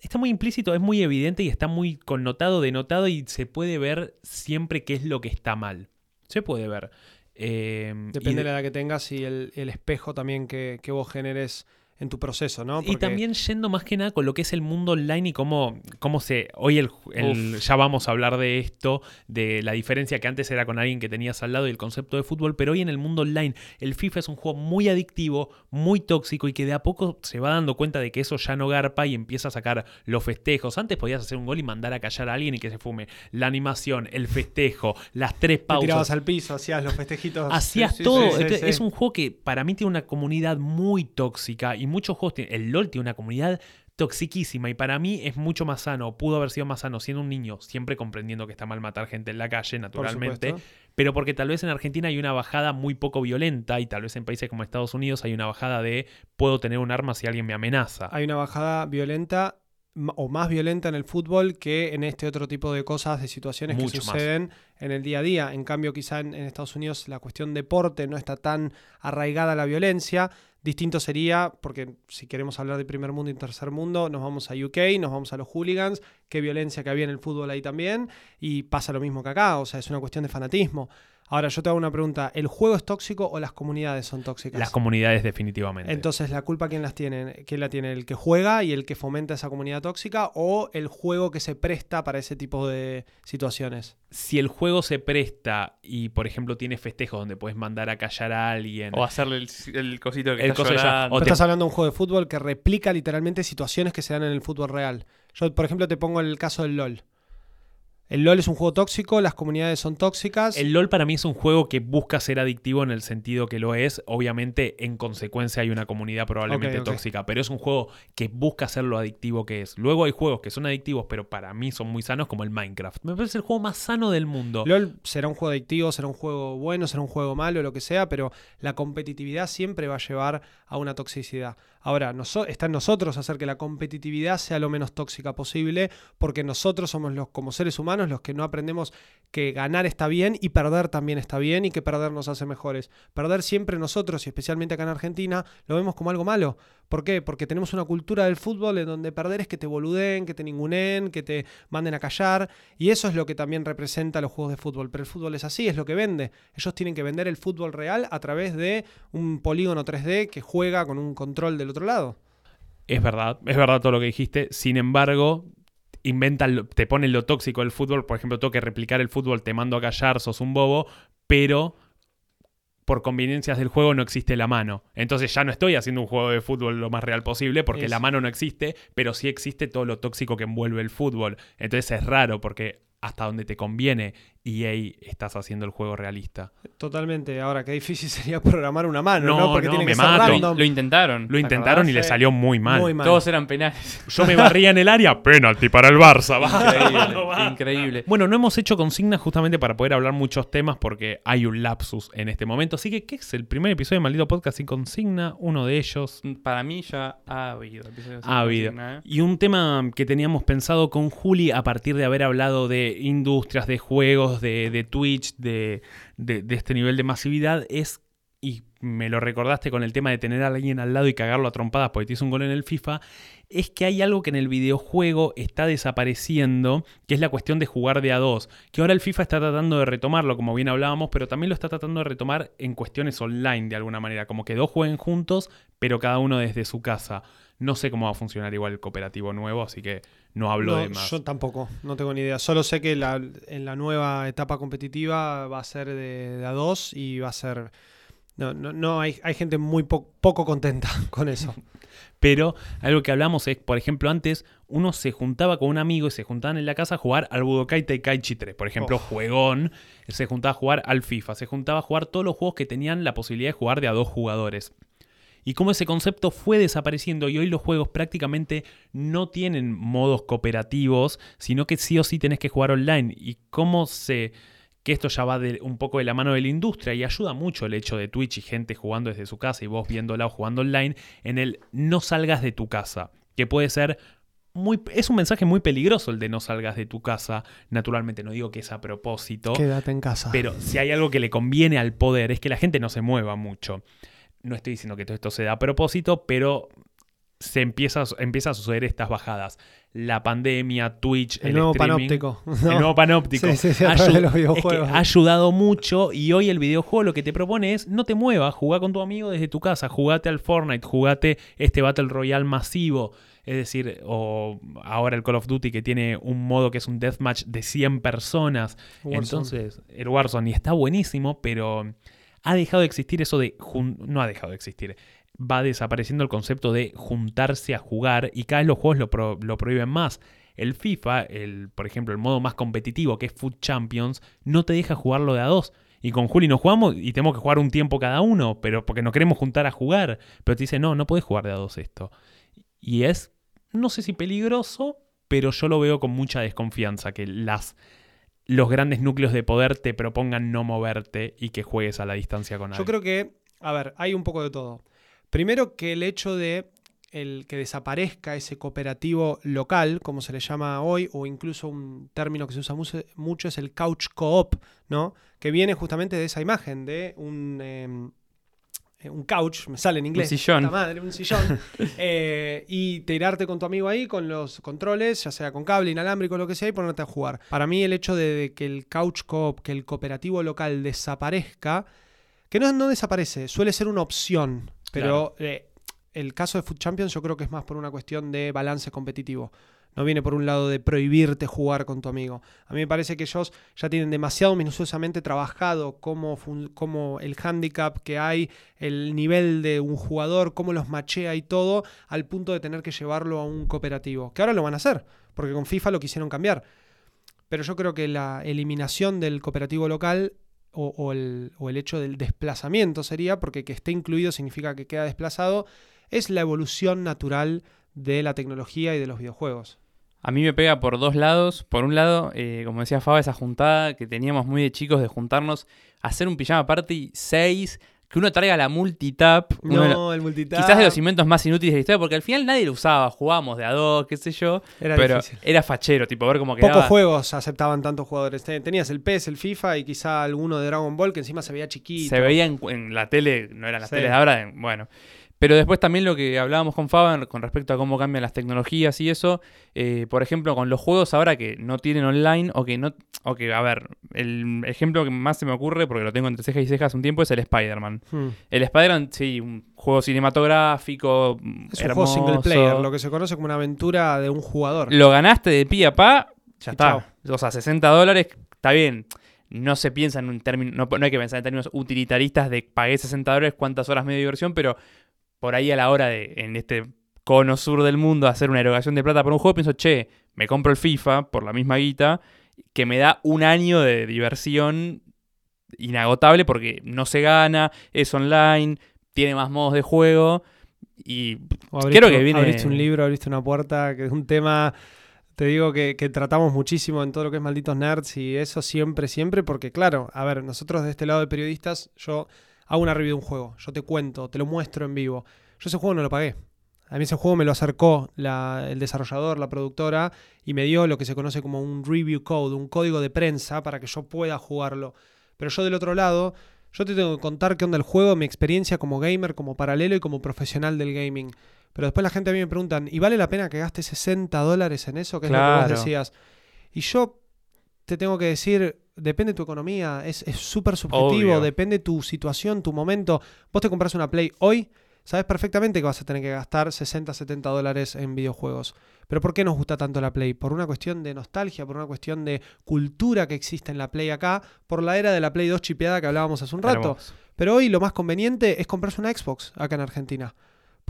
B: Está muy implícito, es muy evidente y está muy connotado, denotado y se puede ver siempre qué es lo que está mal. Se puede ver. Eh,
C: Depende
B: de-
C: de la edad que tengas y el, el espejo también que, que vos generes en tu proceso, ¿no?
B: Y también yendo más que nada con lo que es el mundo online y cómo, cómo se... Hoy el, el- ya vamos a hablar de esto, de la diferencia que antes era con alguien que tenías al lado y el concepto de fútbol, pero hoy en el mundo online el FIFA es un juego muy adictivo, muy tóxico y que de a poco se va dando cuenta de que eso ya no garpa y empieza a sacar los festejos. Antes podías hacer un gol y mandar a callar a alguien y que se fume. La animación, el festejo, las tres
C: te
B: pausas.
C: tirabas al piso, hacías los festejitos.
B: Hacías
A: Sí,
B: todo.
C: sí.
B: Es un juego que para mí tiene una comunidad muy tóxica y muchos juegos tienen. El LOL tiene una comunidad toxiquísima y para mí es mucho más sano. Pudo haber sido más sano siendo un niño, siempre comprendiendo que está mal matar gente en la calle, naturalmente. Pero porque tal vez en Argentina hay una bajada muy poco violenta y tal vez en países como Estados Unidos hay una bajada de puedo tener un arma si alguien me amenaza.
C: Hay una bajada violenta o más violenta en el fútbol que en este otro tipo de cosas, de situaciones
B: Mucho
C: que
B: más.
C: suceden en el día a día. En cambio, quizá en, en Estados Unidos la cuestión deporte no está tan arraigada a la violencia. Distinto sería, porque si queremos hablar de primer mundo y tercer mundo, nos vamos a UK, nos vamos a los hooligans, qué violencia que había en el fútbol ahí también, y pasa lo mismo que acá, o sea, es una cuestión de fanatismo. Ahora, yo te hago una pregunta, ¿el juego es tóxico o las comunidades son tóxicas?
B: Las comunidades definitivamente.
C: Entonces, ¿la culpa quién las tiene? ¿Quién la tiene? ¿El que juega y el que fomenta esa comunidad tóxica o el juego que se presta para ese tipo de situaciones?
B: si el juego se presta y, por ejemplo, tiene festejos donde puedes mandar a callar a alguien.
A: O hacerle el, el cosito que
B: El
A: está llorando.
B: o te-
C: estás hablando de un juego de fútbol que replica literalmente situaciones que se dan en el fútbol real. Yo, por ejemplo, te pongo el caso del LOL. El LOL es un juego tóxico, las comunidades son tóxicas.
B: El LOL para mí es un juego que busca ser adictivo en el sentido que lo es. Obviamente, en consecuencia, hay una comunidad probablemente tóxica, pero es un juego que busca ser lo adictivo que es. Luego hay juegos que son adictivos, pero para mí son muy sanos, como el Minecraft. Me parece el juego más sano del mundo.
C: LOL será un juego adictivo, será un juego bueno, será un juego malo, lo que sea, pero la competitividad siempre va a llevar a una toxicidad. Ahora, está en nosotros hacer que la competitividad sea lo menos tóxica posible, porque nosotros somos los, como seres humanos, los que no aprendemos que ganar está bien y perder también está bien y que perder nos hace mejores. Perder siempre nosotros, y especialmente acá en Argentina, lo vemos como algo malo. ¿Por qué? Porque tenemos una cultura del fútbol en donde perder es que te boluden, que te ningunen, que te manden a callar. Y eso es lo que también representa los juegos de fútbol. Pero el fútbol es así, es lo que vende. Ellos tienen que vender el fútbol real a través de un polígono 3D que juega con un control del otro lado.
B: Es verdad, es verdad todo lo que dijiste. Sin embargo, inventan, te ponen lo tóxico del fútbol. Por ejemplo, tengo que replicar el fútbol, te mando a callar, sos un bobo, pero por conveniencias del juego no existe la mano. Entonces ya no estoy haciendo un juego de fútbol lo más real posible porque
C: Es-
B: la mano no existe, pero sí existe todo lo tóxico que envuelve el fútbol. Entonces es raro porque hasta donde te conviene EA estás haciendo el juego realista.
C: Totalmente. Ahora, qué difícil sería programar una mano, ¿no?
B: No,
C: Porque
B: no,
C: tiene
B: me
C: que ser
B: mato.
C: random.
A: Lo intentaron.
B: Lo
A: ¿te
B: intentaron y le salió muy mal.
C: Muy mal.
A: Todos eran penales.
B: Yo me barría en el área, penalti para el Barça.
A: Increíble,
B: Va.
A: increíble.
B: Bueno, no hemos hecho consignas justamente para poder hablar muchos temas porque hay un lapsus en este momento. Así que, ¿qué es el primer episodio de Maldito Podcast sin consigna? Uno de ellos.
A: Para mí ya ha habido episodios sin
B: Ha habido.
A: consigna, ¿eh?
B: Y un tema que teníamos pensado con Juli a partir de haber hablado de industrias, de juegos, de, Twitch, de, de- de este nivel de masividad es, y me lo recordaste con el tema de tener a alguien al lado y cagarlo a trompadas porque te hizo un gol en el FIFA, es que hay algo que en el videojuego está desapareciendo, que es la cuestión de jugar de a dos, que ahora el FIFA está tratando de retomarlo, como bien hablábamos, pero también lo está tratando de retomar en cuestiones online de alguna manera, como que dos jueguen juntos, pero cada uno desde su casa. No sé cómo va a funcionar igual el cooperativo nuevo, así que no hablo
C: No,
B: de más.
C: Yo tampoco, no tengo ni idea. Solo sé que la- en la nueva etapa competitiva va a ser de, de a dos y va a ser. No, no, no hay, hay gente muy po- poco contenta con eso.
B: Pero algo que hablamos es, por ejemplo, antes uno se juntaba con un amigo y se juntaban en la casa a jugar al Budokai Tenkaichi 3. Por ejemplo,
C: Oh.
B: juegón, se juntaba a jugar al FIFA, se juntaba a jugar todos los juegos que tenían la posibilidad de jugar de a dos jugadores. Y cómo ese concepto fue desapareciendo y hoy los juegos prácticamente no tienen modos cooperativos, sino que sí o sí tenés que jugar online. Y cómo se... que esto ya va de- un poco de la mano de la industria y ayuda mucho el hecho de Twitch y gente jugando desde su casa y vos viéndola o jugando online en el no salgas de tu casa, que puede ser muy es un mensaje muy peligroso el de no salgas de tu casa, naturalmente no digo que es a propósito,
C: Quédate en casa.
B: pero si hay algo que le conviene al poder es que la gente no se mueva mucho. No estoy diciendo que todo esto se da a propósito, pero se empieza, a- empieza a suceder estas bajadas. La pandemia, Twitch, el,
C: el nuevo
B: streaming,
C: panóptico.
B: el nuevo panóptico.
C: Sí, sí, sí, a de los
B: es que
C: videojuegos.
B: ha ayudado mucho y hoy el videojuego lo que te propone es no te muevas, jugá con tu amigo desde tu casa, jugate al Fortnite, jugate este Battle Royale masivo. Es decir, o ahora el Call of Duty que tiene un modo que es un deathmatch de 100 personas.
C: Warzone.
B: Entonces, el Warzone y está buenísimo, pero ha dejado de existir eso de... No ha dejado de existir. Va desapareciendo el concepto de juntarse a jugar y cada vez los juegos lo, lo prohíben más. El FIFA, el, por ejemplo, el modo más competitivo que es Food Champions, no te deja jugarlo de a dos. Y con Juli nos jugamos y tenemos que jugar un tiempo cada uno, pero porque nos queremos juntar a jugar. Pero te dice, no, no podés jugar de a dos esto. Y es, no sé si peligroso, pero yo lo veo con mucha desconfianza, que las, los grandes núcleos de poder te propongan no moverte y que juegues a la distancia con
C: Yo
B: alguien.
C: creo que, a ver, hay un poco de todo. Primero que el hecho de el que desaparezca ese cooperativo local, como se le llama hoy, o incluso un término que se usa mucho, es el couch co-op, ¿no? Que viene justamente de esa imagen de un, eh, un couch, me sale en inglés.
A: sillón.
C: puta madre, un sillón. eh, y tirarte con tu amigo ahí con los controles, ya sea con cable, inalámbrico, lo que sea, y ponerte a jugar. Para mí el hecho de, de que el couch co-op, que el cooperativo local desaparezca, que no, no desaparece, suele ser una opción, pero eh, el caso de Food Champions yo creo que es más por una cuestión de balance competitivo. No viene por un lado de prohibirte jugar con tu amigo. A mí me parece que ellos ya tienen demasiado minuciosamente trabajado cómo, el handicap que hay, el nivel de un jugador, cómo los machea y todo, al punto de tener que llevarlo a un cooperativo. Que ahora lo van a hacer, porque con FIFA lo quisieron cambiar. Pero yo creo que la eliminación del cooperativo local o el, o el hecho del desplazamiento sería, porque que esté incluido significa que queda desplazado, es la evolución natural de la tecnología y de los videojuegos.
A: A mí me pega por dos lados. Por un lado, eh, como decía Faba, esa juntada que teníamos muy de chicos de juntarnos, hacer un pijama party 6, que uno traiga la multitap. uno
C: No, el multitap.
A: Quizás de los inventos más inútiles de la historia, porque al final nadie lo usaba. Jugábamos de a dos, qué sé yo.
C: Era
A: pero
C: difícil.
A: era fachero, tipo, ver cómo quedaba.
C: Pocos juegos aceptaban tantos jugadores. Te- Tenías el PES, el FIFA y quizá alguno de Dragon Ball que encima se veía chiquito.
A: Se veía en, en la tele, no eran las
C: Sí.
A: teles de ahora, en- bueno. Pero después también lo que hablábamos con Faban con respecto a cómo cambian las tecnologías y eso, eh, por ejemplo, con los juegos ahora que no tienen online o que no, o que, a ver, el ejemplo que más se me ocurre, porque lo tengo entre cejas y cejas un tiempo, es el Spider-Man.
C: Hmm.
A: El Spider-Man, sí, un juego cinematográfico,
C: Es un
A: hermoso.
C: juego single player, lo que se conoce como una aventura de un jugador.
A: Lo ganaste de pie a pa, ya
C: Y
A: está.
C: chao.
A: O sea, 60 dólares, está bien. No se piensa en un término, no, no hay que pensar en términos utilitaristas de pagué 60 dólares, cuántas horas me dio diversión, pero por ahí a la hora de, en este cono sur del mundo, hacer una erogación de plata por un juego, pienso, che, me compro el FIFA por la misma guita que me da un año de diversión inagotable porque no se gana, es online, tiene más modos de juego y creo que viene...
C: abriste un libro, abriste una puerta, que es un tema, te digo, que, que tratamos muchísimo en todo lo que es Malditos Nerds y eso siempre, siempre, porque claro, a ver, nosotros de este lado de periodistas, yo hago una review de un juego, yo te cuento, te lo muestro en vivo. Yo ese juego no lo pagué. A mí ese juego me lo acercó la- el desarrollador, la productora, y me dio lo que se conoce como un review code, un código de prensa para que yo pueda jugarlo. Pero yo del otro lado, yo te tengo que contar qué onda el juego, mi experiencia como gamer, como paralelo y como profesional del gaming. Pero después la gente a mí me preguntan, ¿y vale la pena que gastes 60 dólares en eso? Que es lo que vos decías. Y yo te tengo que decir, depende de tu economía, es súper subjetivo,
A: Obvio.
C: depende de tu situación, tu momento. Vos te compras una Play hoy, sabes perfectamente que vas a tener que gastar 60, 70 dólares en videojuegos. Pero ¿por qué nos gusta tanto la Play? Por una cuestión de nostalgia, por una cuestión de cultura que existe en la Play acá, por la era de la Play 2 chipeada que hablábamos hace un rato.
A: Hermoso.
C: Pero hoy lo más conveniente es comprarse una Xbox acá en Argentina.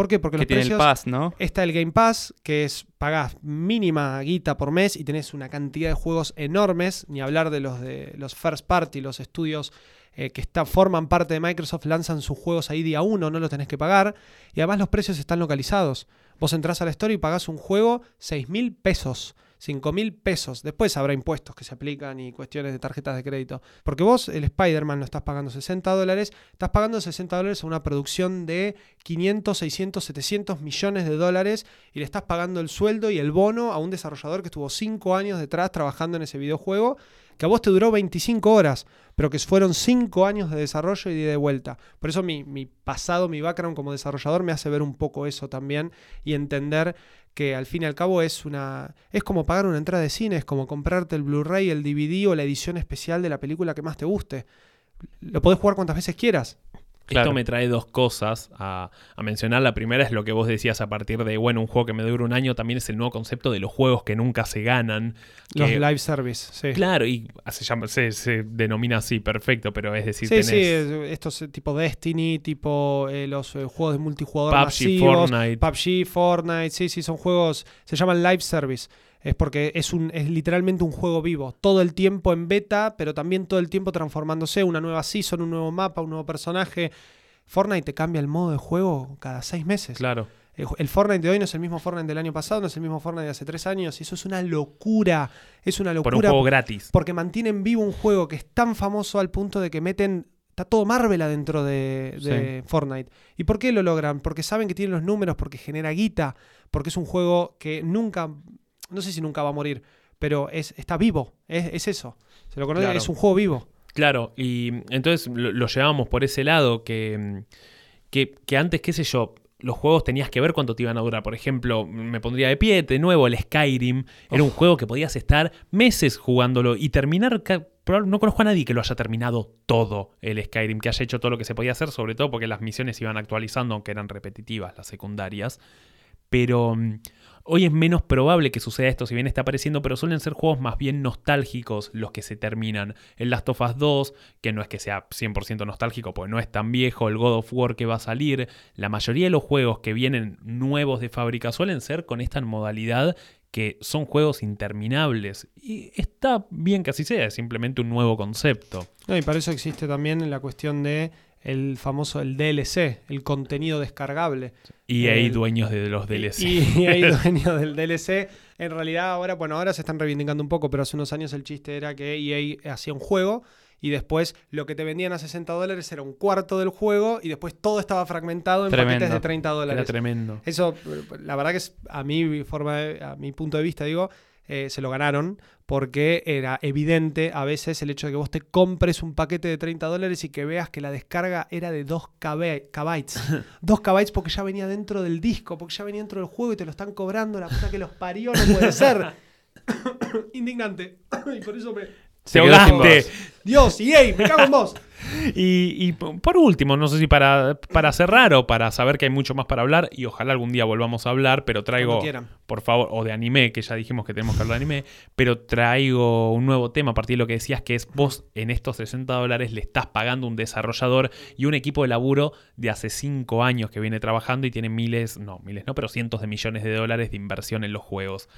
C: ¿Por qué? Porque
A: que
C: los
A: tiene
C: precios...
A: el pass, ¿no?
C: Está el Game Pass, que es pagás mínima guita por mes y tenés una cantidad de juegos enormes, ni hablar de los de los first party, los estudios eh, que está- forman parte de Microsoft, lanzan sus juegos ahí día uno, no los tenés que pagar. Y además los precios están localizados. Vos entrás a la store y pagás un juego 6 mil pesos. 5 mil pesos. Después habrá impuestos que se aplican y cuestiones de tarjetas de crédito. Porque vos, el Spider-Man, lo estás pagando 60 dólares. Estás pagando 60 dólares a una producción de 500, 600, 700 millones de dólares. Y le estás pagando el sueldo y el bono a un desarrollador que estuvo 5 años detrás trabajando en ese videojuego. Que a vos te duró 25 horas, pero que fueron 5 años de desarrollo y de vuelta. Por eso mi, mi pasado, mi background como desarrollador me hace ver un poco eso también y entender que al fin y al cabo es una es como pagar una entrada de cine, es como comprarte el Blu-ray, el DVD o la edición especial de la película que más te guste. Lo podés jugar cuantas veces quieras.
A: Claro.
B: Esto me trae dos cosas a, a mencionar. La primera es lo que vos decías a partir de, bueno, un juego que me dura un año, también es el nuevo concepto de los juegos que nunca se ganan.
C: Los
B: que-
C: live service, sí.
B: Claro, y se, llama- se, se denomina así, perfecto, pero es decir,
C: Sí,
B: tenés
C: sí, es- estos tipo Destiny, tipo eh, los eh, juegos de multijugador
B: PUBG,
C: masivos,
B: Fortnite.
C: PUBG, Fortnite, sí, sí, son juegos, se llaman live service. Es porque es, un, es literalmente un juego vivo, todo el tiempo en beta, pero también todo el tiempo transformándose, una nueva season, un nuevo mapa, un nuevo personaje. Fortnite te cambia el modo de juego cada seis meses.
B: Claro.
C: El, el Fortnite de hoy no es el mismo Fortnite del año pasado, no es el mismo Fortnite de hace tres años, y eso es una locura. Es una
B: Por un
C: locura
B: juego gratis.
C: porque mantienen vivo un juego que es tan famoso al punto de que meten. Está todo Marvel adentro de, de Fortnite. ¿Y por qué lo logran? Porque saben que tienen los números, porque genera guita, porque es un juego que nunca. No sé si nunca va a morir, pero es, está vivo. Es, es eso. Se lo conoce,
B: Claro.
C: es un juego vivo.
B: Claro, y entonces lo, lo llevábamos por ese lado que, que, que antes, qué sé yo, los juegos tenías que ver cuánto te iban a durar. Por ejemplo, me pondría de pie de nuevo el Skyrim. Era un juego que podías estar meses jugándolo y terminar. No conozco a nadie que lo haya terminado todo el Skyrim, que haya hecho todo lo que se podía hacer, sobre todo porque las misiones iban actualizando, aunque eran repetitivas las secundarias. Pero mm, hoy es menos probable que suceda esto, si bien está apareciendo, pero suelen ser juegos más bien nostálgicos los que se terminan. El Last of Us 2, que no es que sea 100% nostálgico, porque no es tan viejo, el God of War que va a salir, la mayoría de los juegos que vienen nuevos de fábrica suelen ser con esta modalidad que son juegos interminables. Y está bien que así sea, es simplemente un nuevo concepto.
C: Y para eso existe también la cuestión de el famoso el DLC, el contenido descargable.
B: Y hay
C: El-
B: dueños de los DLC.
C: Y, y hay dueños del DLC. En realidad ahora, bueno, ahora se están reivindicando un poco, pero hace unos años el chiste era que EA hacía un juego y después lo que te vendían a 60 dólares era un cuarto del juego y después todo estaba fragmentado en
A: Tremendo.
C: paquetes de 30
B: Era
C: dólares.
B: tremendo.
C: Eso, la verdad que es, a mi forma, de- a mi punto de vista, digo, eh, se lo ganaron porque era evidente a veces el hecho de que vos te compres un paquete de 30 dólares y que veas que la descarga era de 2 KB, kbytes. 2 kbytes porque ya venía dentro del disco, porque ya venía dentro del juego y te lo están cobrando, la puta que los parió, no puede ser. Indignante. y por eso me...
A: Se
B: ahogaste.
C: Dios, EA, me cago en vos.
B: Y, y por último, no sé si para, para cerrar o para saber que hay mucho más para hablar, y ojalá algún día volvamos a hablar, pero traigo, por favor, o de anime, que ya dijimos que tenemos que hablar de anime, pero traigo un nuevo tema a partir de lo que decías, que es vos en estos 60 dólares le estás pagando un desarrollador y un equipo de laburo de hace 5 años que viene trabajando y tiene miles, no, miles no, pero cientos de millones de dólares de inversión en los juegos.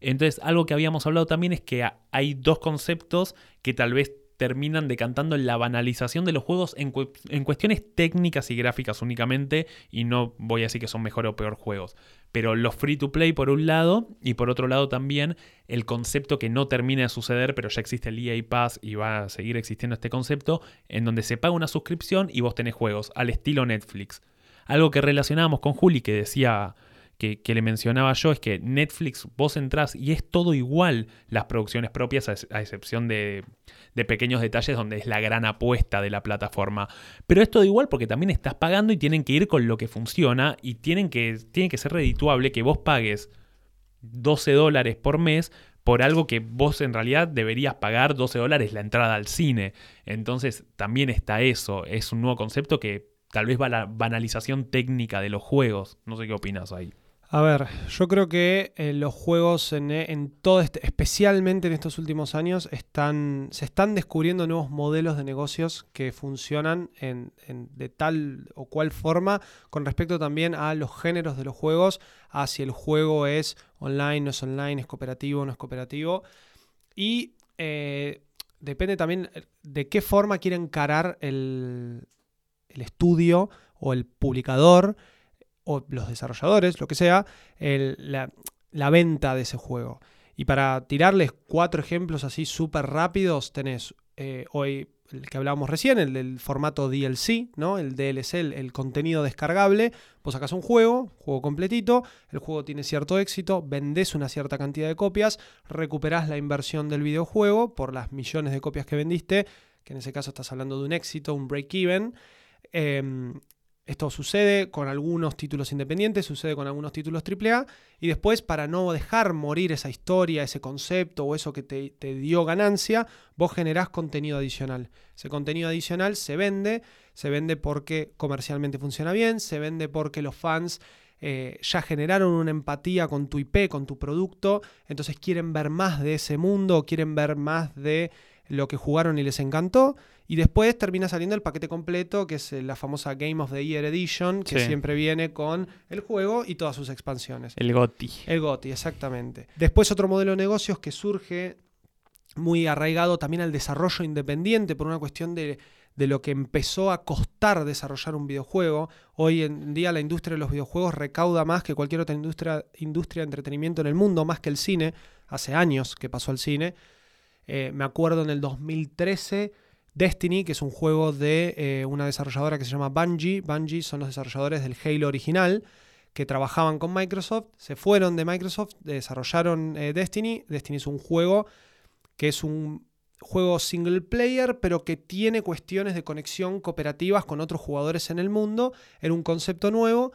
B: Entonces, algo que habíamos hablado también es que hay dos conceptos que tal vez terminan decantando en la banalización de los juegos en, cuestiones técnicas y gráficas únicamente, y no voy a decir que son mejor o peor juegos. Pero los free to play por un lado, y por otro lado también el concepto que no termina de suceder, pero ya existe el EA Pass y va a seguir existiendo este concepto, en donde se paga una suscripción y vos tenés juegos, al estilo Netflix. Algo que relacionábamos con Juli, que decía que, le mencionaba yo es que Netflix vos entrás y es todo igual las producciones propias, a, excepción de, pequeños detalles donde es la gran apuesta de la plataforma. Pero es todo igual porque también estás pagando y tienen que ir con lo que funciona y tienen que, tiene que ser redituable que vos pagues 12 dólares por mes por algo que vos en realidad deberías pagar 12 dólares la entrada al cine. Entonces también está eso, es un nuevo concepto que tal vez va la banalización técnica de los juegos. No sé qué opinas ahí.
C: A ver, yo creo que eh, los juegos en, todo este, especialmente en estos últimos años, están, se están descubriendo nuevos modelos de negocios que funcionan en, de tal o cual forma con respecto también a los géneros de los juegos, a si el juego es online, no es online, es cooperativo, no es cooperativo. Y eh, depende también de qué forma quiere encarar el, el estudio o el publicador o los desarrolladores, lo que sea, la, venta de ese juego. Y para tirarles cuatro ejemplos así súper rápidos, tenés eh, hoy el que hablábamos recién, el del formato DLC, ¿no? El DLC, el, contenido descargable. Vos sacás un juego, juego completito, el juego tiene cierto éxito, vendés una cierta cantidad de copias, recuperás la inversión del videojuego por las millones de copias que vendiste, que en ese caso estás hablando de un éxito, un break-even. Em, esto sucede con algunos títulos independientes, sucede con algunos títulos AAA, y después para no dejar morir esa historia, ese concepto o eso que te, dio ganancia, vos generás contenido adicional. Ese contenido adicional se vende, se vende porque comercialmente funciona bien, se vende porque los fans eh, ya generaron una empatía con tu IP, con tu producto, entonces quieren ver más de ese mundo, quieren ver más de lo que jugaron y les encantó. Y después termina saliendo el paquete completo, que es eh, la famosa Game of the Year Edition, que siempre viene con el juego y todas sus expansiones.
A: El GOTI.
C: El GOTI, exactamente. Después otro modelo de negocios que surge muy arraigado también al desarrollo independiente por una cuestión de, de lo que empezó a costar desarrollar un videojuego. Hoy en día la industria de los videojuegos recauda más que cualquier otra industria, industria de entretenimiento en el mundo, más que el cine. Hace años que pasó al cine. Eh, me acuerdo en el 2013, Destiny, que es un juego de eh, una desarrolladora que se llama Bungie. Bungie son los desarrolladores del Halo original que trabajaban con Microsoft, se fueron de Microsoft, desarrollaron eh, Destiny. Destiny es un juego que es un juego single player, pero que tiene cuestiones de conexión cooperativas con otros jugadores en el mundo. Era un concepto nuevo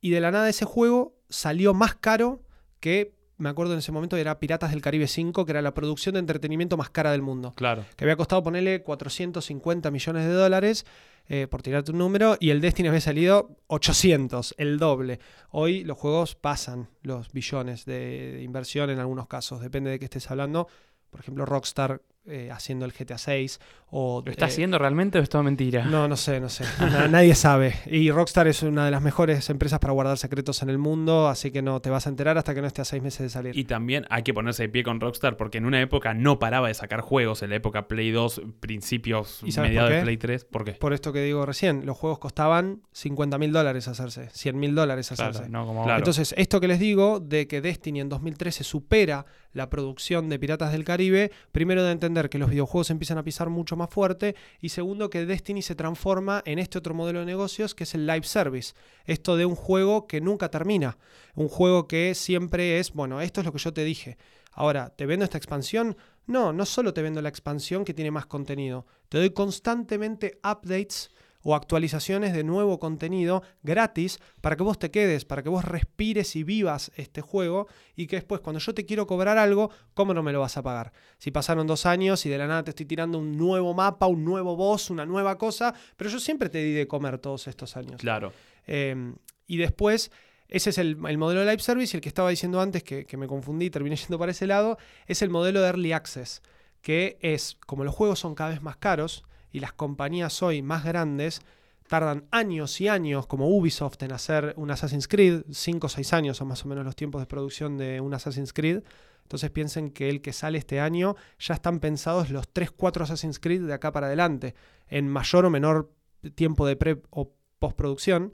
C: y de la nada ese juego salió más caro que me acuerdo en ese momento, era Piratas del Caribe 5, que era la producción de entretenimiento más cara del mundo.
B: Claro.
C: Que había costado ponerle 450 millones de dólares, eh, por tirarte un número, y el Destiny había salido 800, el doble. Hoy los juegos pasan los billones de inversión en algunos casos, depende de qué estés hablando. Por ejemplo, Rockstar eh, haciendo el GTA 6. O,
A: ¿Lo está
C: eh,
A: haciendo realmente o es todo mentira?
C: No, no sé, no sé. nadie sabe. Y Rockstar es una de las mejores empresas para guardar secretos en el mundo, así que no te vas a enterar hasta que no esté a seis meses de salir.
B: Y también hay que ponerse de pie con Rockstar porque en una época no paraba de sacar juegos, en la época Play 2, principios, mediados de Play 3. ¿Por qué?
C: Por esto que digo recién, los juegos costaban 50 mil dólares hacerse, 100 mil dólares hacerse. Entonces, esto que les digo de que Destiny en 2013 supera la producción de Piratas del Caribe, primero de entender que los videojuegos empiezan a pisar mucho más fuerte y segundo que Destiny se transforma en este otro modelo de negocios que es el live service. Esto de un juego que nunca termina, un juego que siempre es, bueno, esto es lo que yo te dije. Ahora, ¿te vendo esta expansión? No, no solo te vendo la expansión que tiene más contenido, te doy constantemente updates o actualizaciones de nuevo contenido gratis para que vos te quedes, para que vos respires y vivas este juego y que después cuando yo te quiero cobrar algo, ¿cómo no me lo vas a pagar? Si pasaron dos años y de la nada te estoy tirando un nuevo mapa, un nuevo boss, una nueva cosa, pero yo siempre te di de comer todos estos años.
B: Claro.
C: Em, y después... Ese es el, modelo de live service y el que estaba diciendo antes, que, que me confundí, terminé yendo para ese lado, es el modelo de early access, que es, como los juegos son cada vez más caros, y las compañías hoy más grandes tardan años y años, como Ubisoft, en hacer un Assassin's Creed, 5 o 6 años son más o menos los tiempos de producción de un Assassin's Creed, Entonces piensen que el que sale este año ya están pensados los 3, 4 Assassin's Creed de acá para adelante, en mayor o menor tiempo de pre o postproducción.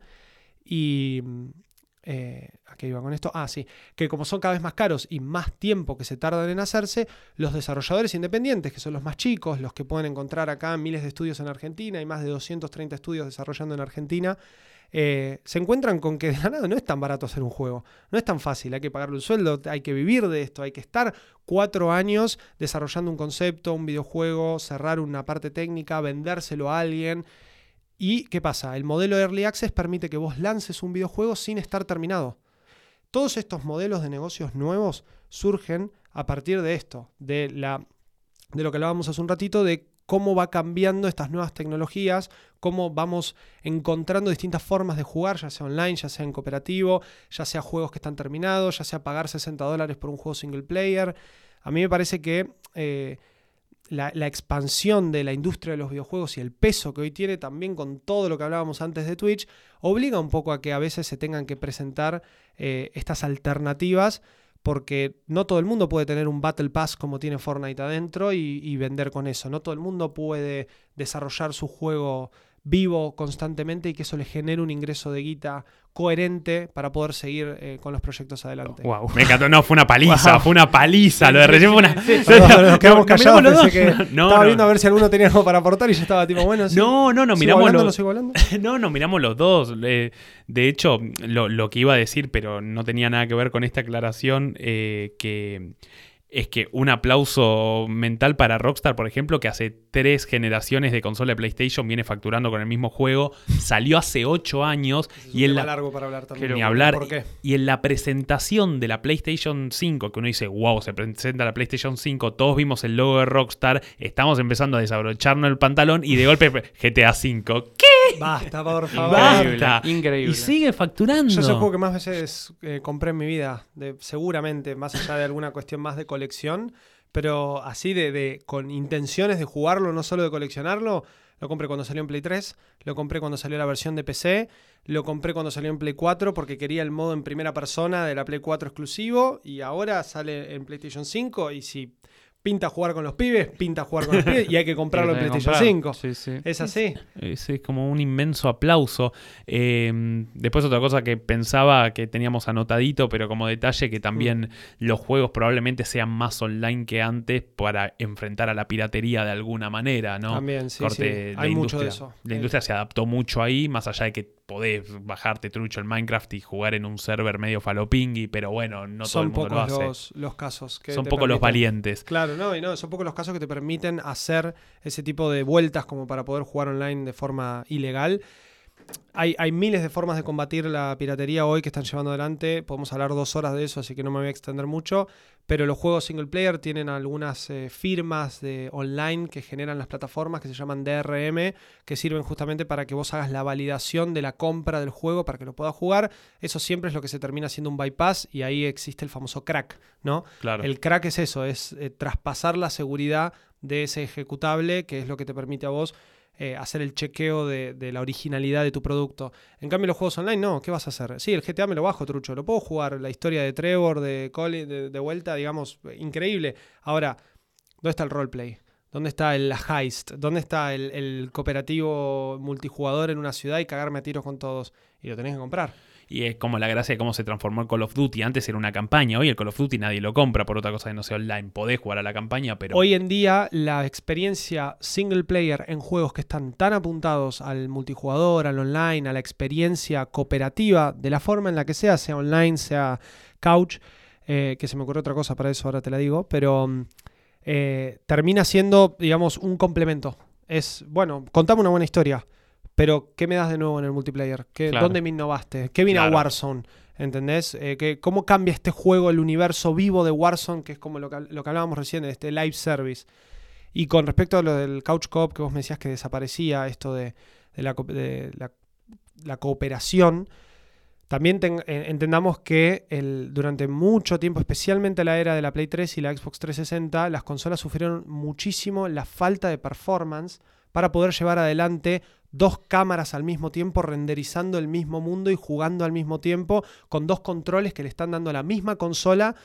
C: Y eh, ¿A qué iba con esto? Ah, sí. Que como son cada vez más caros y más tiempo que se tardan en hacerse, los desarrolladores independientes, que son los más chicos, los que pueden encontrar acá miles de estudios en Argentina y más de 230 estudios desarrollando en Argentina, eh, se encuentran con que de nada no es tan barato hacer un juego. No es tan fácil. Hay que pagarle un sueldo, hay que vivir de esto, hay que estar cuatro años desarrollando un concepto, un videojuego, cerrar una parte técnica, vendérselo a alguien. ¿Y qué pasa? El modelo de Early Access permite que vos lances un videojuego sin estar terminado. Todos estos modelos de negocios nuevos surgen a partir de esto, de, la, de lo que hablábamos hace un ratito, de cómo va cambiando estas nuevas tecnologías, cómo vamos encontrando distintas formas de jugar, ya sea online, ya sea en cooperativo, ya sea juegos que están terminados, ya sea pagar 60 dólares por un juego single player. A mí me parece que eh, la, expansión de la industria de los videojuegos y el peso que hoy tiene también con todo lo que hablábamos antes de Twitch, obliga un poco a que a veces se tengan que presentar eh, estas alternativas porque no todo el mundo puede tener un Battle Pass como tiene Fortnite adentro y, y, vender con eso. No todo el mundo puede desarrollar su juego vivo constantemente y que eso le genere un ingreso de guita coherente para poder seguir eh, con los proyectos adelante.
B: wow, me encantó. No, fue una paliza, fue una paliza. lo de recién fue una.
C: nos quedamos callados. Pensé que estaba viendo a ver si alguno tenía algo para aportar y ya estaba tipo, bueno.
B: no, no, no, miramos los. No, no, miramos los dos. de hecho, lo, lo, que iba a decir, pero no tenía nada que ver con esta aclaración, eh, que es que un aplauso mental para Rockstar, por ejemplo, que hace tres generaciones de consola de PlayStation viene facturando con el mismo juego, salió hace ocho años y en la
C: largo para hablar también.
B: Ni hablar. Y en la presentación de la PlayStation 5, que uno dice, wow, se presenta la PlayStation 5, todos vimos el logo de Rockstar, estamos empezando a desabrocharnos el pantalón y de golpe GTA 5. ¿Qué?
C: Basta, por favor.
B: Basta. Increíble. Y sigue facturando.
C: Yo es el juego que más veces eh, compré en mi vida, de, seguramente, más allá de alguna cuestión más de colección pero así de, con intenciones de jugarlo, no solo de coleccionarlo, lo compré cuando salió en Play 3, lo compré cuando salió la versión de PC, lo compré cuando salió en Play 4 porque quería el modo en primera persona de la Play 4 exclusivo y ahora sale en PlayStation 5 y si pinta jugar con los pibes, pinta jugar con los pibes y hay que comprarlo en PlayStation 5. Es así.
B: Es, como un inmenso aplauso. Em, después otra cosa que pensaba que teníamos anotadito, pero como detalle, que también mm. los juegos probablemente sean más online que antes para enfrentar a la piratería de alguna manera, ¿no?
C: También, sí, Hay mucho de eso.
B: La industria se adaptó mucho ahí, más allá de que podés bajarte trucho el Minecraft y jugar en un server medio falopingui, pero bueno, no todo el mundo lo hace.
C: Los, los casos que
B: Son pocos los valientes.
C: Claro, no, y no, son pocos los casos que te permiten hacer ese tipo de vueltas como para poder jugar online de forma ilegal. Hay, miles de formas de combatir la piratería hoy que están llevando adelante. Podemos hablar dos horas de eso, así que no me voy a extender mucho. Pero los juegos single player tienen algunas eh, firmas de online que generan las plataformas que se llaman DRM, que sirven justamente para que vos hagas la validación de la compra del juego para que lo puedas jugar. Eso siempre es lo que se termina siendo un bypass y ahí existe el famoso crack, ¿no?
B: Claro.
C: El crack es eso, es eh, traspasar la seguridad de ese ejecutable, que es lo que te permite a vos eh, hacer el chequeo de, la originalidad de tu producto. En cambio, los juegos online, no, ¿qué vas a hacer? Sí, el GTA me lo bajo, trucho, lo puedo jugar, la historia de Trevor, de Colin, de, vuelta, digamos, increíble. Ahora, ¿dónde está el roleplay? ¿Dónde está el heist? ¿Dónde está el, el cooperativo multijugador en una ciudad y cagarme a tiros con todos? Y lo tenés que comprar.
B: Y es como la gracia de cómo se transformó el Call of Duty. Antes era una campaña, hoy el Call of Duty nadie lo compra por otra cosa que no sea online. Podés jugar a la campaña, pero...
C: Hoy en día la experiencia single player en juegos que están tan apuntados al multijugador, al online, a la experiencia cooperativa, de la forma en la que sea, sea online, sea couch, eh, que se me ocurrió otra cosa para eso, ahora te la digo, pero mm, eh, termina siendo, digamos, un complemento. Es, bueno, contame una buena historia pero, ¿qué me das de nuevo en el multiplayer? ¿Qué, ¿Dónde me innovaste? ¿Qué vino a Warzone? ¿Entendés? Eh, ¿Cómo cambia este juego el universo vivo de Warzone, que es como lo que, hablábamos recién, de este live service? Y con respecto a lo del Couch Cop, que vos me decías que desaparecía, esto de, la, cooperación, también eh, entendamos que durante mucho tiempo, especialmente la era de la Play 3 y la Xbox 360, las consolas sufrieron muchísimo la falta de performance para poder llevar adelante dos cámaras al mismo tiempo renderizando el mismo mundo y jugando al mismo tiempo con dos controles que le están dando a la misma consola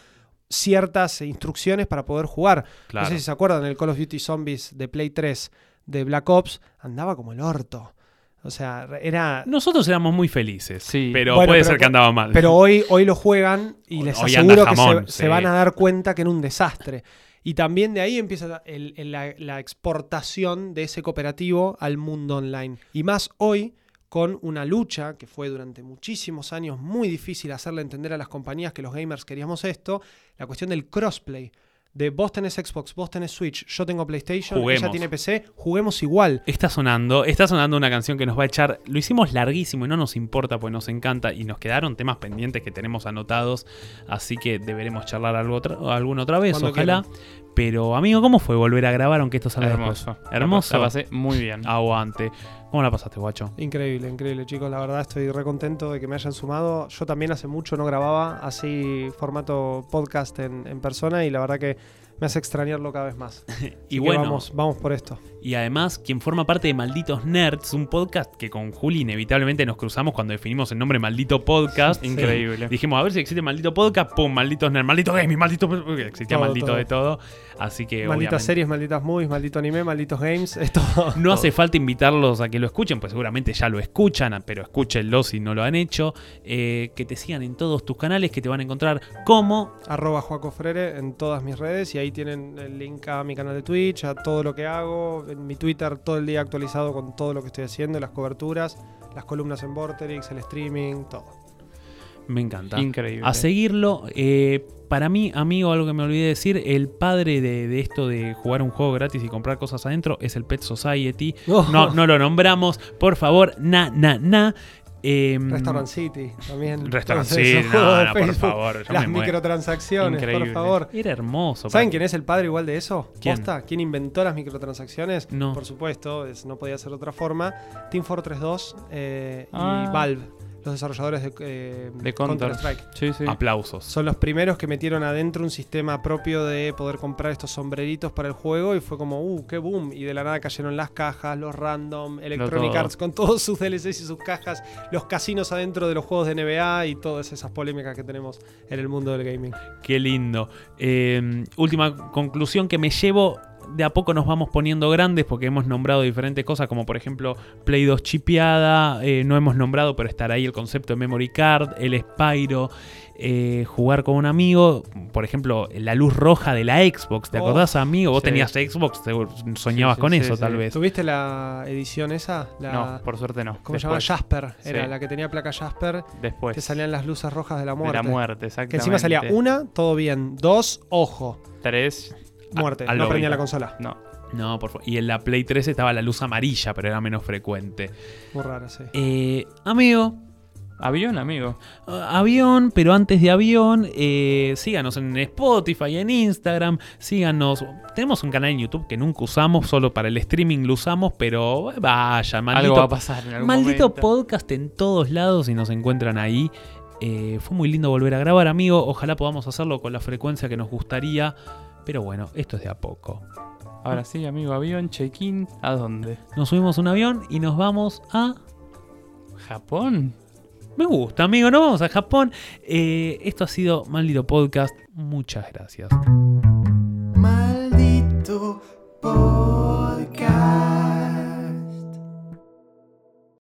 C: ciertas instrucciones para poder jugar.
B: Claro.
C: No sé si se acuerdan, el Call of Duty Zombies de Play 3 de Black Ops andaba como el orto. O sea, era...
B: Nosotros éramos muy felices,
A: Sí.
B: pero
C: Bueno,
B: puede
C: pero-
B: ser que andaba mal.
C: Pero hoy, hoy lo juegan y les
B: Hoy
C: aseguro que se,
B: sí.
C: se van a dar cuenta que era un desastre. Y también de ahí empieza la exportación de ese cooperativo al mundo online. Y más hoy con una lucha que fue durante muchísimos años muy difícil hacerle entender a las compañías que los gamers queríamos esto, la cuestión del crossplay. De vos tenés Xbox, vos tenés Switch, yo tengo PlayStation,
B: Juguemos.
C: ella tiene PC, juguemos igual.
B: Está sonando, está sonando una canción que nos va a echar. Lo hicimos larguísimo y no nos importa, pues nos encanta. Y nos quedaron temas pendientes que tenemos anotados. Así que deberemos charlar algo otra, alguna otra vez,
C: Cuando
B: ojalá. Pero, amigo, ¿cómo fue volver a grabar aunque esto salga
A: Hermoso.
B: después? Hermoso.
A: La pasé muy bien.
B: Aguante. ¿Cómo la pasaste, guacho?
C: Increíble, increíble, chicos. La verdad estoy re contento de que me hayan sumado. Yo también hace mucho no grababa así formato podcast en, en persona y la verdad que me hace extrañarlo cada vez más.
B: Y bueno,
C: vamos, vamos por esto.
B: Y además, quien forma parte de Malditos Nerds, un podcast que con Juli inevitablemente nos cruzamos cuando definimos el nombre Maldito Podcast.
A: Increíble.
B: Dijimos, a ver si existe Maldito Podcast, pum, Malditos Nerds, Maldito Gaming, Maldito... Existía
C: Todo,
B: Maldito
C: todo.
B: de todo. Así que
C: Malditas series, malditas movies, maldito anime, malditos games, esto.
B: No hace falta invitarlos a que lo escuchen, pues seguramente ya lo escuchan, pero escúchenlo si no lo han hecho. Eh, que te sigan en todos tus canales, que te van a encontrar como...
C: Arroba Joaco Frere en todas mis redes y ahí tienen el link a mi canal de Twitch, a todo lo que hago, en mi Twitter todo el día actualizado con todo lo que estoy haciendo, las coberturas, las columnas en Vorterix, el streaming, todo.
B: Me encanta.
A: Increíble.
B: a seguirlo. Eh, para mí, amigo, algo que me olvidé decir, el padre de, de esto de jugar un juego gratis y comprar cosas adentro es el Pet Society. No, no lo nombramos, por favor, na, na, na. Em,
C: Restaurant City también.
B: Restaurant City, no, no, por favor,
C: Las microtransacciones,
A: Increíble.
C: por favor.
B: Era hermoso.
C: ¿Saben quién es el padre igual de eso?
B: ¿Quién?
C: ¿Posta? ¿Quién inventó las microtransacciones?
B: No.
C: Por supuesto, es- no podía ser de otra forma. Team Fortress 2 eh,
A: Ah.
C: y Valve, los desarrolladores de, eh,
A: De Counter.
C: Counter-Strike.
A: Sí, sí.
B: Aplausos.
C: Son los primeros que metieron adentro un sistema propio de poder comprar estos sombreritos para el juego y fue como, uh, qué boom. Y de la nada cayeron las cajas, los random, Electronic. Arts con todos sus DLCs y sus cajas, los casinos adentro de los juegos de NBA y todas esas polémicas que tenemos en el mundo del gaming.
B: Qué lindo. Eh, última conclusión que me llevo. De a poco nos vamos poniendo grandes porque hemos nombrado diferentes cosas, como por ejemplo Play 2 chipeada. eh, no hemos nombrado, pero estará ahí el concepto de Memory Card, el Spyro, eh, jugar con un amigo. Por ejemplo, la luz roja de la Xbox. ¿Te
C: Oh,
B: acordás, amigo? Vos
A: sí.
B: tenías Xbox, soñabas
A: Sí, sí,
B: con
A: sí,
B: eso,
A: sí.
B: tal vez.
C: ¿Tuviste la edición esa? La,
A: No, por suerte no.
C: ¿Cómo se llama?
A: Después.
C: Jasper. Era
A: Sí.
C: la que tenía placa Jasper,
A: Después.
C: que salían las luces rojas de la
A: de
C: muerte.
A: la muerte, exactamente.
C: Que encima salía una, todo bien. Dos, ojo,
A: Tres.
C: Muerte.
B: al
C: no
B: lobby.
C: prendía la consola.
A: No.
B: No, por favor. Y en la Play 3 estaba la luz amarilla, pero era menos frecuente.
C: Muy raro, sí.
B: Eh, amigo,
A: Avión, amigo.
B: Uh, Avión, pero antes de avión, eh, síganos en Spotify, en Instagram, síganos. Tenemos un canal en YouTube que nunca usamos, solo para el streaming lo usamos, pero vaya, maldito,
A: Algo va a pasar en algún
B: maldito
A: momento.
B: podcast en todos lados y nos encuentran ahí. Eh, fue muy lindo volver a grabar, amigo. Ojalá podamos hacerlo con la frecuencia que nos gustaría. Pero bueno, esto es de a poco.
A: Ahora sí, amigo, avión, check-in. ¿A dónde?
B: Nos subimos a un avión y nos vamos a
A: ¿Japón?
B: Me gusta, amigo. Nos vamos a Japón. Eh, esto ha sido Maldito Podcast. Muchas gracias.
D: Maldito podcast.